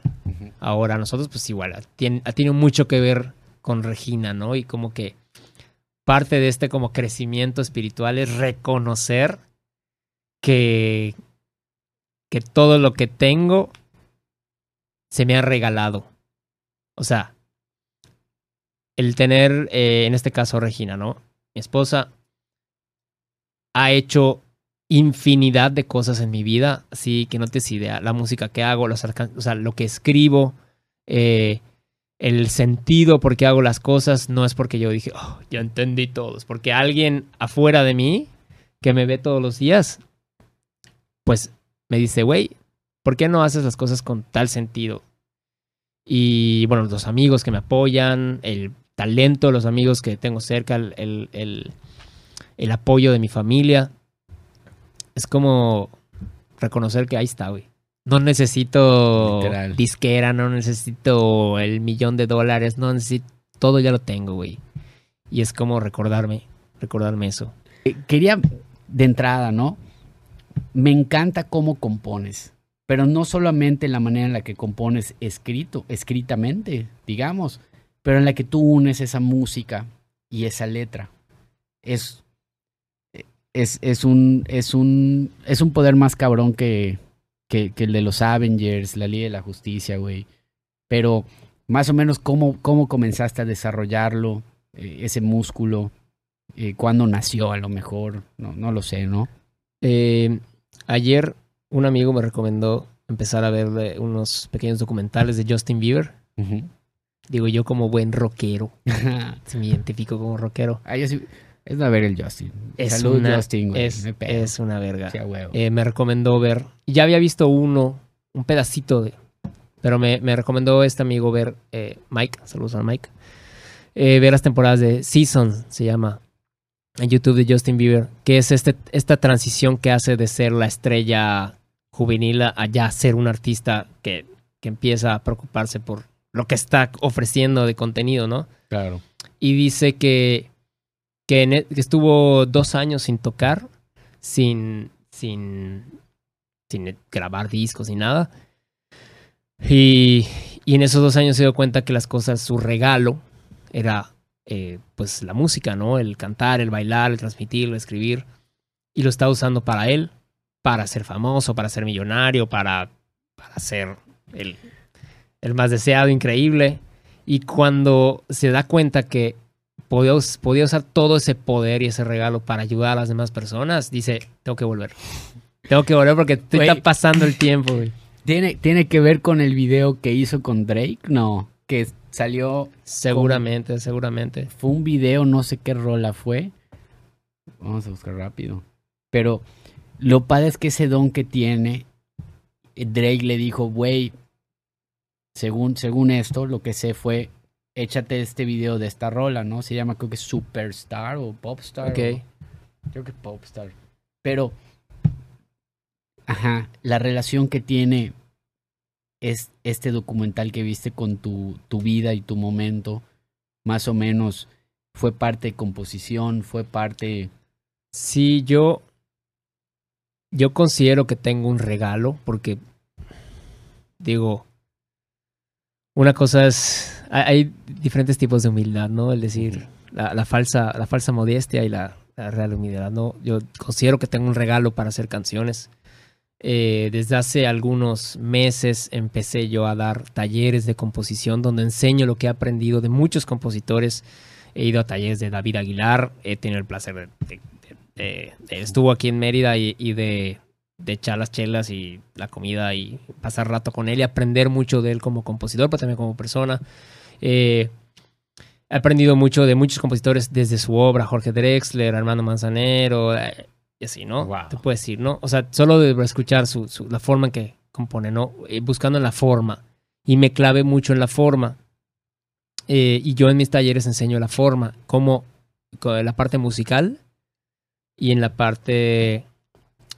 ahora nosotros, pues igual, tiene, ha tenido mucho que ver con Regina, ¿no? Y como que parte de este como crecimiento espiritual es reconocer que, que todo lo que tengo se me ha regalado. O sea, el tener, eh, en este caso Regina, ¿no? Mi esposa ha hecho infinidad de cosas en mi vida, así que no tienes idea. La música que hago, los o sea, lo que escribo, eh, el sentido por qué hago las cosas, no es porque yo dije, oh, ya entendí todo, porque alguien afuera de mí, que me ve todos los días, pues me dice, güey, ¿por qué no haces las cosas con tal sentido? Y bueno, los amigos que me apoyan, el talento los amigos que tengo cerca, el, el, el- el apoyo de mi familia. Es como reconocer que ahí está, güey. No necesito Literal. disquera, no necesito el millón de dólares, no necesito, todo ya lo tengo, güey. Y es como recordarme, recordarme eso. Eh, Quería, de entrada, ¿no? Me encanta cómo compones, pero no solamente la manera en la que compones escrito, escritamente, digamos, pero en la que tú unes esa música y esa letra. Es, es, es, un, es, un, es un poder más cabrón que, que, que el de los Avengers, la Liga de la Justicia, güey. Pero más o menos cómo, cómo comenzaste a desarrollarlo, eh, ese músculo, eh, cuándo nació a lo mejor, no, no lo sé, ¿no? Eh, ayer un amigo me recomendó empezar a ver eh, unos pequeños documentales de Justin Bieber. Digo, yo como buen rockero, si me identifico como rockero, Ah, yo sí- es a ver el Justin. Es Salud, una- Justin, güey. es, es una verga. Sí. Eh, me recomendó ver, ya había visto uno, un pedacito de, pero me, me recomendó este amigo ver, eh, Mike, saludos a Mike, eh, ver las temporadas de Season, se llama, en YouTube de Justin Bieber, que es este, esta transición que hace de ser la estrella juvenil a ya ser un artista que, que empieza a preocuparse por lo que está ofreciendo de contenido, ¿no? claro. y dice que, e- que estuvo dos años sin tocar, sin, sin, sin grabar discos ni nada. Y, y en esos dos años se dio cuenta que las cosas, su regalo era eh, pues la música, ¿no? El cantar, el bailar, el transmitir, el escribir. Y lo está usando para él, para ser famoso, para ser millonario, para, para ser el, el más deseado, increíble. Y cuando se da cuenta que podía, us- podía usar todo ese poder y ese regalo para ayudar a las demás personas, dice, tengo que volver. Tengo que volver porque Güey. está pasando el tiempo, güey. ¿Tiene, ¿Tiene que ver con el video que hizo con Drake? No, que salió, Seguramente, seguramente. fue un video, no sé qué rola fue. Vamos a buscar rápido. Pero lo padre es que ese don que tiene, eh, Drake le dijo, güey, según, según esto, lo que sé fue, échate este video de esta rola, ¿no? Se llama creo que Superstar o Popstar. Ok. o- creo que Popstar. Pero, ajá, la relación que tiene es este documental que viste con tu, tu vida y tu momento, más o menos, fue parte de composición, fue parte... Sí, yo. Yo considero que tengo un regalo porque. Digo. Una cosa es. Hay, diferentes tipos de humildad, ¿no? Es decir, la, la falsa, la falsa modestia y la, la real humildad, ¿no? Yo considero que tengo un regalo para hacer canciones. Eh, desde hace algunos meses empecé yo a dar talleres de composición donde enseño lo que he aprendido de muchos compositores. He ido a talleres de David Aguilar, he tenido el placer de, de- de- de- estuvo aquí en Mérida y, y de, de echar las chelas y la comida y pasar rato con él y aprender mucho de él como compositor, pero también como persona. Eh, he aprendido mucho de muchos compositores desde su obra, Jorge Drexler, Armando Manzanero, eh, y así, ¿no? Wow. Te puedo decir, ¿no? O sea, solo de escuchar su, su- la forma en que compone, ¿no? Eh, buscando en la forma. Y me clavé mucho en la forma. Eh, y yo en mis talleres enseño la forma, como con la parte musical y en la parte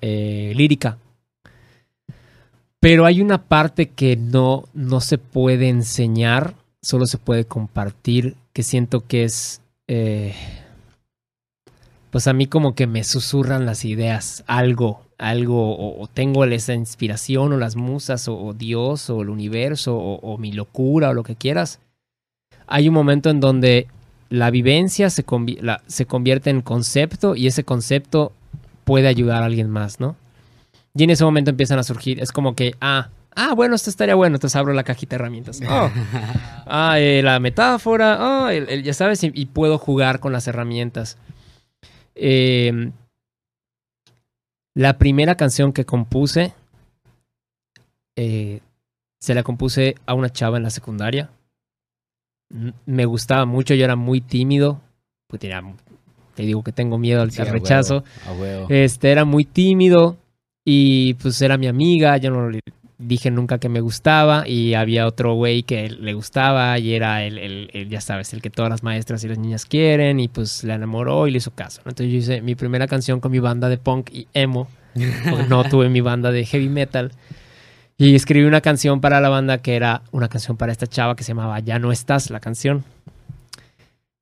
eh, lírica. Pero hay una parte que no, no se puede enseñar, solo se puede compartir, que siento que es... eh, pues a mí como que me susurran las ideas, algo, algo, o, tengo esa inspiración, o las musas, o, Dios, o el universo, o, mi locura, o lo que quieras. Hay un momento en donde la vivencia se convierte en concepto y ese concepto puede ayudar a alguien más, ¿no? Y en ese momento empiezan a surgir, es como que, ah, ah, bueno, esto estaría bueno, entonces abro la cajita de herramientas. Oh, ah, eh, la metáfora, oh, el- el- ya sabes, y, y puedo jugar con las herramientas. Eh, la primera canción que compuse, eh, se la compuse a una chava en la secundaria. Me gustaba mucho, yo era muy tímido. Pues tenía- te digo que tengo miedo al, Sí, al a rechazo. huevo, a huevo. Este, era muy tímido y pues era mi amiga, yo no le dije nunca que me gustaba y había otro güey que le gustaba y era el, el- el, ya sabes, el que todas las maestras y las niñas quieren y pues la enamoró y le hizo caso. ¿no? Entonces yo hice mi primera canción con mi banda de punk y emo, porque no tuve mi banda de heavy metal. Y escribí una canción para la banda que era una canción para esta chava que se llamaba Ya no estás, la canción.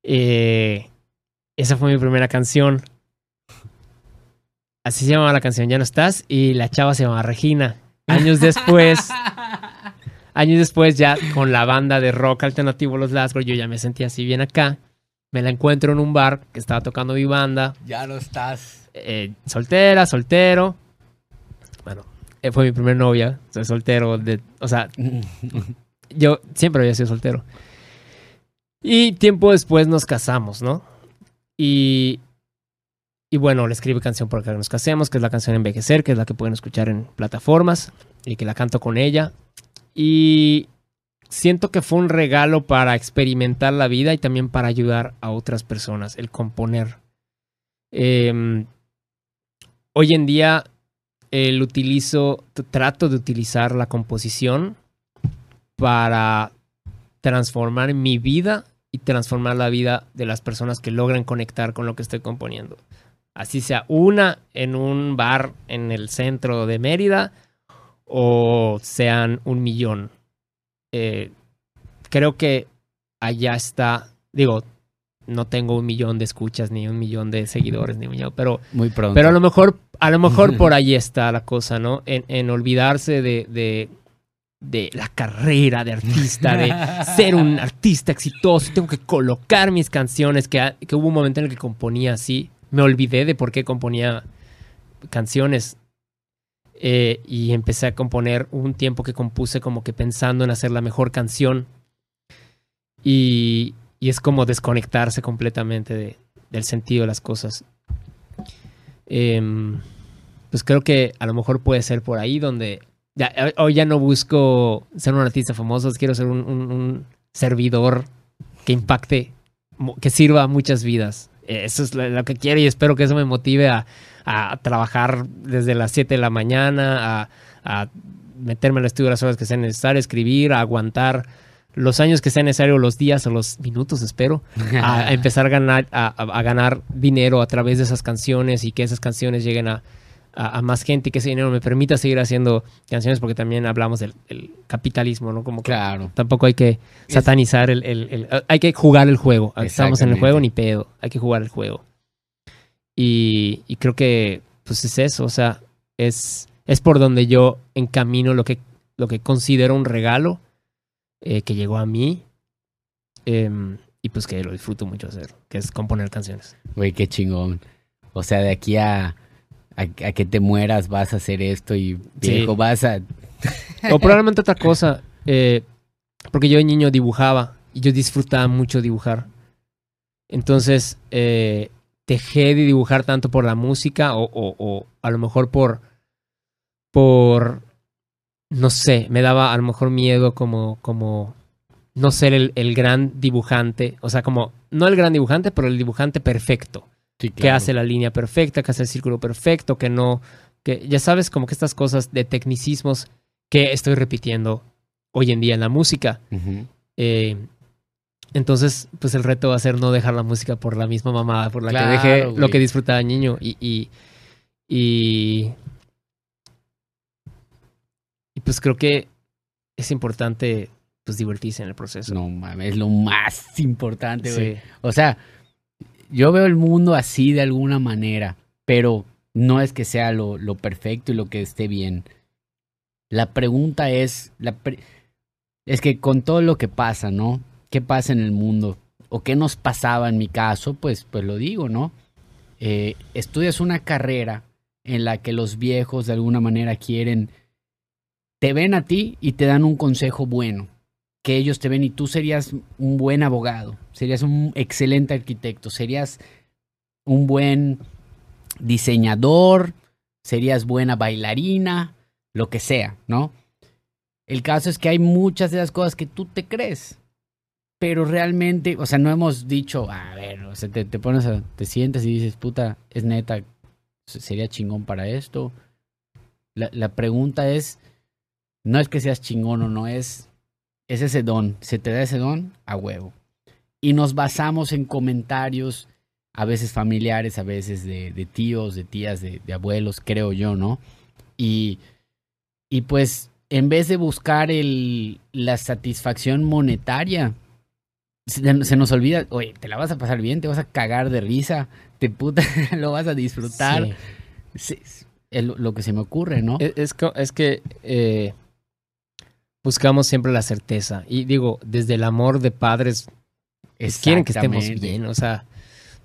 Eh, esa fue mi primera canción. Así se llamaba la canción, Ya no estás. Y la chava se llamaba Regina. Años después, años después, ya con la banda de rock alternativo Los Lasgos, yo ya me sentía así bien acá. Me la encuentro en un bar que estaba tocando mi banda. Ya no estás. eh, soltera, soltero. Bueno, eh, fue mi primer novia. Soy soltero. De, o sea, yo siempre había sido soltero. Y tiempo después nos casamos, ¿no? Y, y bueno, le escribí canción para que nos casemos, que es la canción Envejecer, que es la que pueden escuchar en plataformas y que la canto con ella. Y siento que fue un regalo para experimentar la vida y también para ayudar a otras personas, el componer. Em, hoy en día el utilizo, trato de utilizar la composición para transformar mi vida y transformar la vida de las personas que logran conectar con lo que estoy componiendo. Así sea una en un bar en el centro de Mérida o sean un millón. Eh, creo que allá está, digo, no tengo un millón de escuchas ni un millón de seguidores ni un millón, pero Muy pronto. pero a lo mejor, a lo mejor por ahí está la cosa, ¿no? En, en olvidarse de, de, de la carrera de artista, de ser un artista exitoso, tengo que colocar mis canciones, que, que hubo un momento en el que componía así, me olvidé de por qué componía canciones eh, y empecé a componer un tiempo que compuse como que pensando en hacer la mejor canción y, y es como desconectarse completamente de- del sentido de las cosas. Em, pues creo que a lo mejor puede ser por ahí donde ya, eh, hoy ya no busco ser un artista famoso, quiero ser un, un- un servidor que impacte, que sirva a muchas vidas. Eh, Eso es lo, lo que quiero y espero que eso me motive a, a trabajar desde las 7 de la mañana, a, a meterme al estudio las horas que sea necesario, escribir, a aguantar los años que sea necesario, los días o los minutos, espero, a, a empezar a ganar, a- a ganar dinero a través de esas canciones y que esas canciones lleguen a, a- a más gente y que ese dinero me permita seguir haciendo canciones porque también hablamos del, capitalismo, ¿no? Como que Claro. tampoco hay que satanizar el, el- el- Hay que jugar el juego. Estamos en el juego ni pedo. Hay que jugar el juego. Y, y creo que pues es eso, o sea, es, es por donde yo encamino lo que, lo que considero un regalo eh, que llegó a mí em, y pues que lo disfruto mucho hacer, que es componer canciones. Güey, qué chingón. O sea, de aquí a, a, a que te mueras vas a hacer esto y viejo, vas a... O probablemente otra cosa, eh, porque yo de niño dibujaba y yo disfrutaba mucho dibujar. Entonces, eh, dejé de dibujar tanto por la música o, o- o a lo mejor por, por, no sé, me daba a lo mejor miedo como, como no ser el, el gran dibujante, o sea, como, no el gran dibujante, pero el dibujante perfecto Sí, que hace la línea perfecta, que hace el círculo perfecto, que no, que ya sabes, como que estas cosas de tecnicismos que estoy repitiendo hoy en día en la música. Eh, entonces, pues el reto va a ser no dejar la música por la misma mamada por la Claro, que dejé lo que disfrutaba niño y, y, y, y, pues creo que es importante pues divertirse en el proceso. No mames, es lo más importante, güey. Sí. O sea, yo veo el mundo así de alguna manera, pero no es que sea lo, perfecto y lo que esté bien. La pregunta es, la pre- es que con todo lo que pasa, ¿no? ¿Qué pasa en el mundo? ¿O qué nos pasaba en mi caso? Pues, pues lo digo, ¿no? Eh, estudias una carrera en la que los viejos de alguna manera quieren, te ven a ti y te dan un consejo bueno que ellos te ven y tú serías un buen abogado, serías un excelente arquitecto, serías un buen diseñador, serías buena bailarina, lo que sea, ¿no? El caso es que hay muchas de las cosas que tú te crees, pero realmente, o sea, no hemos dicho, a ver, o sea, te, te pones, a- te sientas y dices, puta, es neta, sería chingón para esto. La, la pregunta es, no es que seas chingón o no, es, es ese don, se te da ese don a huevo. Y nos basamos en comentarios, a veces familiares, a veces de, de tíos, de tías, de, de abuelos, creo yo, ¿no? Y, y pues, en vez de buscar el, la satisfacción monetaria, se, se nos olvida, oye, te la vas a pasar bien, te vas a cagar de risa, te puta, lo vas a disfrutar. Sí. Sí, es lo, que se me ocurre, ¿no? Es, es que eh, buscamos siempre la certeza. Y digo, desde el amor de padres quieren que estemos bien. O sea,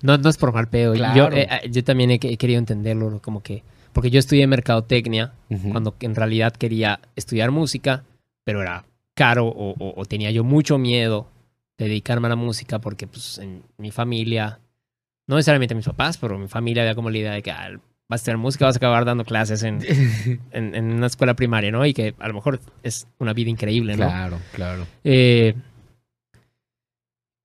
no, no es por mal pedo. Claro. Yo, eh, eh, yo también he, he querido entenderlo, como que. Porque yo estudié mercadotecnia Ujú. cuando en realidad quería estudiar música, pero era caro o, o- o tenía yo mucho miedo de dedicarme a la música porque, pues, en mi familia, no necesariamente mis papás, pero mi familia había como la idea de que ah, vas a estudiar música, vas a acabar dando clases en, en, en una escuela primaria, ¿no? Y que a lo mejor es una vida increíble, ¿no? Claro, claro. Eh,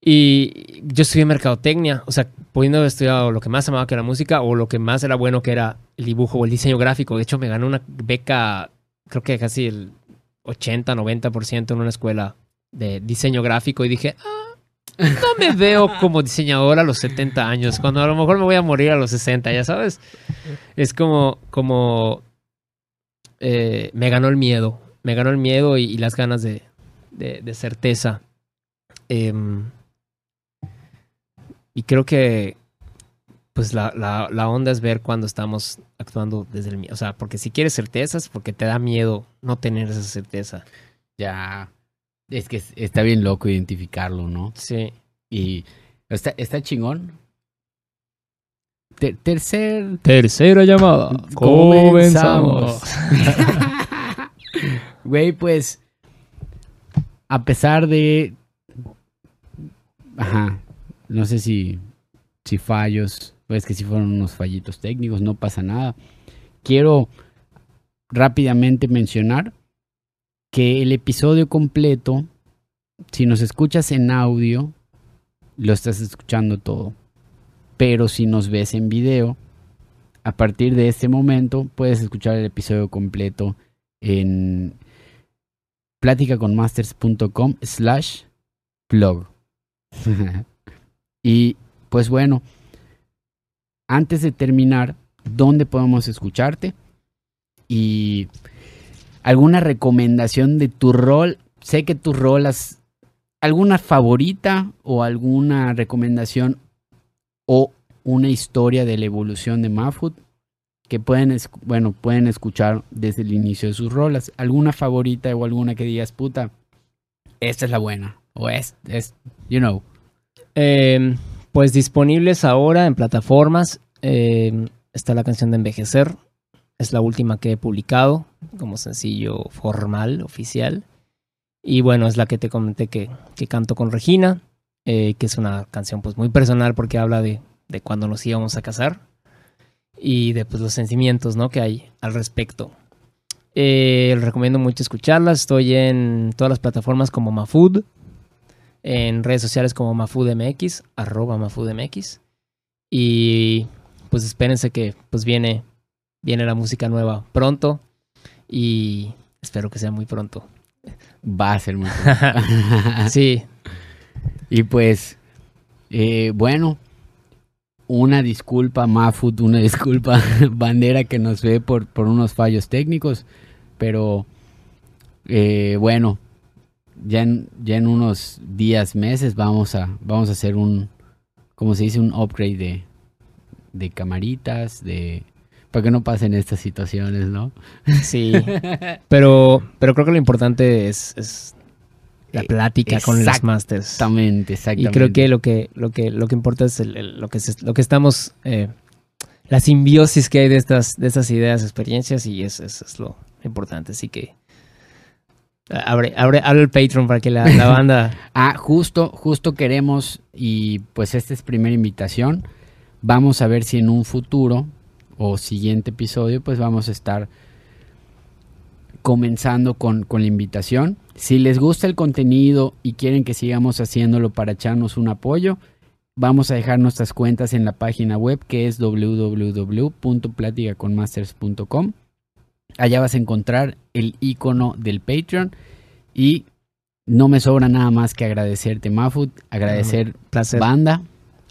y yo estudié mercadotecnia, o sea, pudiendo haber estudiado lo que más amaba que era la música o lo que más era bueno que era el dibujo o el diseño gráfico. De hecho, me gané una beca, creo que casi el 80, 90% en una escuela de diseño gráfico y dije, "Ah, no me veo como diseñador a los 70 años, cuando a lo mejor me voy a morir a los 60, ya sabes. Es como, como, eh, me ganó el miedo, me ganó el miedo y, las ganas de, de, de certeza. Em, y creo que, pues la, la, la onda es ver cuando estamos actuando desde el miedo. O sea, porque si quieres certezas, porque te da miedo no tener esa certeza. Ya. Es que es- está bien loco identificarlo, ¿no? Sí. Y está, está chingón. Ter- tercer. Tercera llamada. Comenzamos. Güey, pues. A pesar de. ajá, no sé si, si fallos, pues que si fueron unos fallitos técnicos, no pasa nada. Quiero rápidamente mencionar que el episodio completo, si nos escuchas en audio, lo estás escuchando todo. Pero si nos ves en video, a partir de este momento puedes escuchar el episodio completo en platicaconmasters.com slash blog. y pues bueno, antes de terminar, ¿dónde podemos escucharte? Y alguna recomendación de tu rol. Sé que tus rolas, alguna favorita o alguna recomendación o una historia de la evolución de Mafut que pueden, bueno, pueden escuchar desde el inicio de sus rolas. ¿Alguna favorita o alguna que digas, puta, esta es la buena? O es, es you know. Em, pues disponibles ahora en plataformas. Em, está la canción de Envejecer. Es la última que he publicado como sencillo formal, oficial. Y bueno, es la que te comenté que, que canto con Regina, eh, que es una canción pues muy personal porque habla de, de cuando nos íbamos a casar y de pues, los sentimientos ¿no? que hay al respecto. Eh, recomiendo mucho escucharlas. Estoy en todas las plataformas como Mafood, en redes sociales como MafoodMX, arroba MafoodMX. Y pues espérense que pues viene, viene la música nueva pronto y espero que sea muy pronto. Va a ser muy pronto. sí. Y pues, eh, bueno, una disculpa, Mafut, una disculpa, Bandera, que nos ve por, por unos fallos técnicos. Pero eh, bueno, ya en, ya en unos días, meses, vamos a, vamos a hacer un, como se dice, un upgrade de, de camaritas, de para que no pasen estas situaciones, ¿no? Sí. Pero, pero creo que lo importante es, es la plática con los masters. Exactamente, exactamente. Y creo que lo que, lo que, lo que importa es lo, que lo que estamos, eh, la simbiosis que hay de estas, de estas ideas, experiencias, y eso, es lo importante. Así que abre, abre, abre el Patreon para que la, la banda. ah, justo, justo queremos, y pues esta es primera invitación. Vamos a ver si en un futuro o siguiente episodio, pues vamos a estar comenzando con, con la invitación si les gusta el contenido y quieren que sigamos haciéndolo para echarnos un apoyo, vamos a dejar nuestras cuentas en la página web que es www.platicaconmasters.com. Allá vas a encontrar el icono del Patreon y no me sobra nada más que agradecerte, Mafut, agradecer Placer. banda.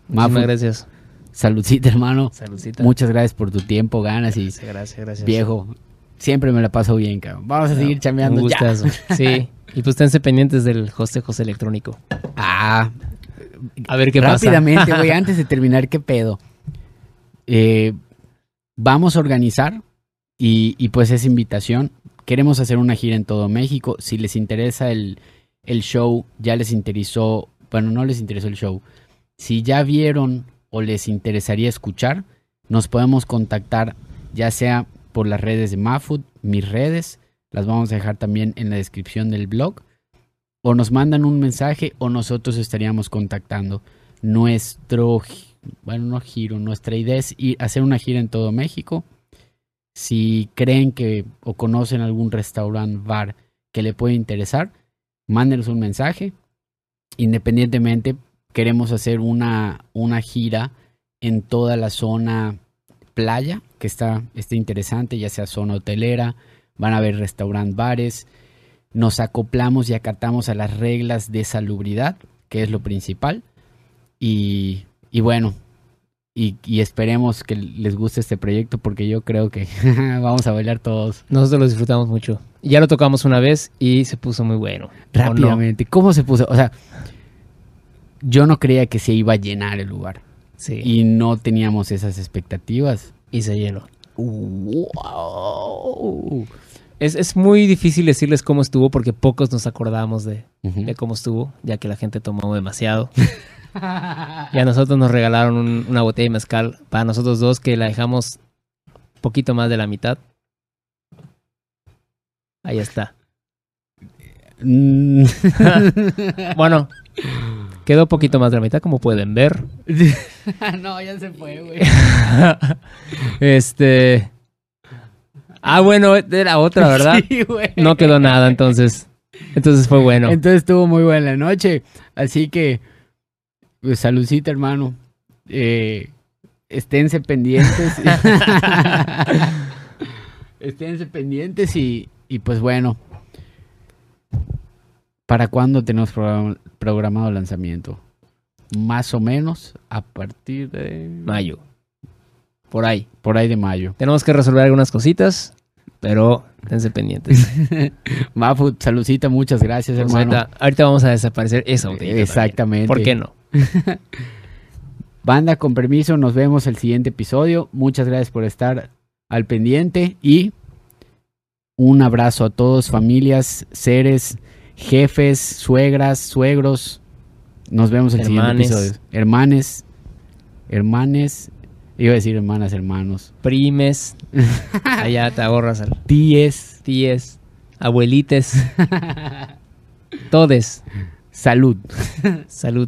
Muchas gracias. Saludcita, hermano. Saludcita. Muchas gracias por tu tiempo, ganas y gracias, gracias. viejo. Siempre me la paso bien, cabrón. Vamos a seguir chambeando. Un Sí. Y pues esténse pendientes del José José electrónico. Ah. A ver qué pasa. Rápidamente, güey, antes de terminar, ¿qué pedo? Eh, vamos a organizar y, y, pues esa invitación. Queremos hacer una gira en todo México. Si les interesa el, el show, ya les interesó, bueno, no les interesó el show. Si ya vieron o les interesaría escuchar, nos podemos contactar ya sea por las redes de Mafut, mis redes, las vamos a dejar también en la descripción del blog. O nos mandan un mensaje o nosotros estaríamos contactando. Nuestro, bueno, no giro, nuestra idea es ir, hacer una gira en todo México. Si creen que o conocen algún restaurante, bar que le puede interesar, mándenos un mensaje. Independientemente, queremos hacer una, una gira en toda la zona playa, que está, está interesante, ya sea zona hotelera, van a haber restaurant bares, nos acoplamos y acatamos a las reglas de salubridad, que es lo principal, y, y bueno, y, y, esperemos que les guste este proyecto porque yo creo que vamos a bailar todos. Nosotros lo disfrutamos mucho. Ya lo tocamos una vez y se puso muy bueno. Rápidamente. ¿Cómo se puso? O sea, yo no creía que se iba a llenar el lugar. Sí. Y no teníamos esas expectativas. Y se llenó. ¡Wow! Es, es, muy difícil decirles cómo estuvo porque pocos nos acordamos de, uh -huh. de cómo estuvo, ya que la gente tomó demasiado. y a nosotros nos regalaron un, una botella de mezcal para nosotros dos que la dejamos poquito más de la mitad. Ahí está. bueno, Quedó poquito más de la mitad, como pueden ver. no, ya se fue, güey. este. Ah, bueno, era otra, ¿verdad? Sí, güey. No quedó nada, entonces. Entonces fue bueno. Entonces estuvo muy buena la noche. Así que, pues, saludcita, hermano. Eh, esténse pendientes. esténse pendientes y, y, pues bueno. ¿Para cuándo tenemos program- programado lanzamiento? Más o menos a partir de... Mayo. Por ahí. Por ahí de mayo. Tenemos que resolver algunas cositas, pero esténse pendientes. Mafu, saludcita, muchas gracias, Pues hermano. ahorita, ahorita vamos a desaparecer esa también. Exactamente. ¿Por qué no? Banda, con permiso, nos vemos el siguiente episodio. Muchas gracias por estar al pendiente y un abrazo a todos, familias, seres, jefes, suegras, suegros. Nos vemos el Hermanes. siguiente episodio. Hermanes, hermanes, iba a decir hermanas, hermanos, Primes. Allá te ahorras al tíes, tíes, abuelites, todes. salud. Salud.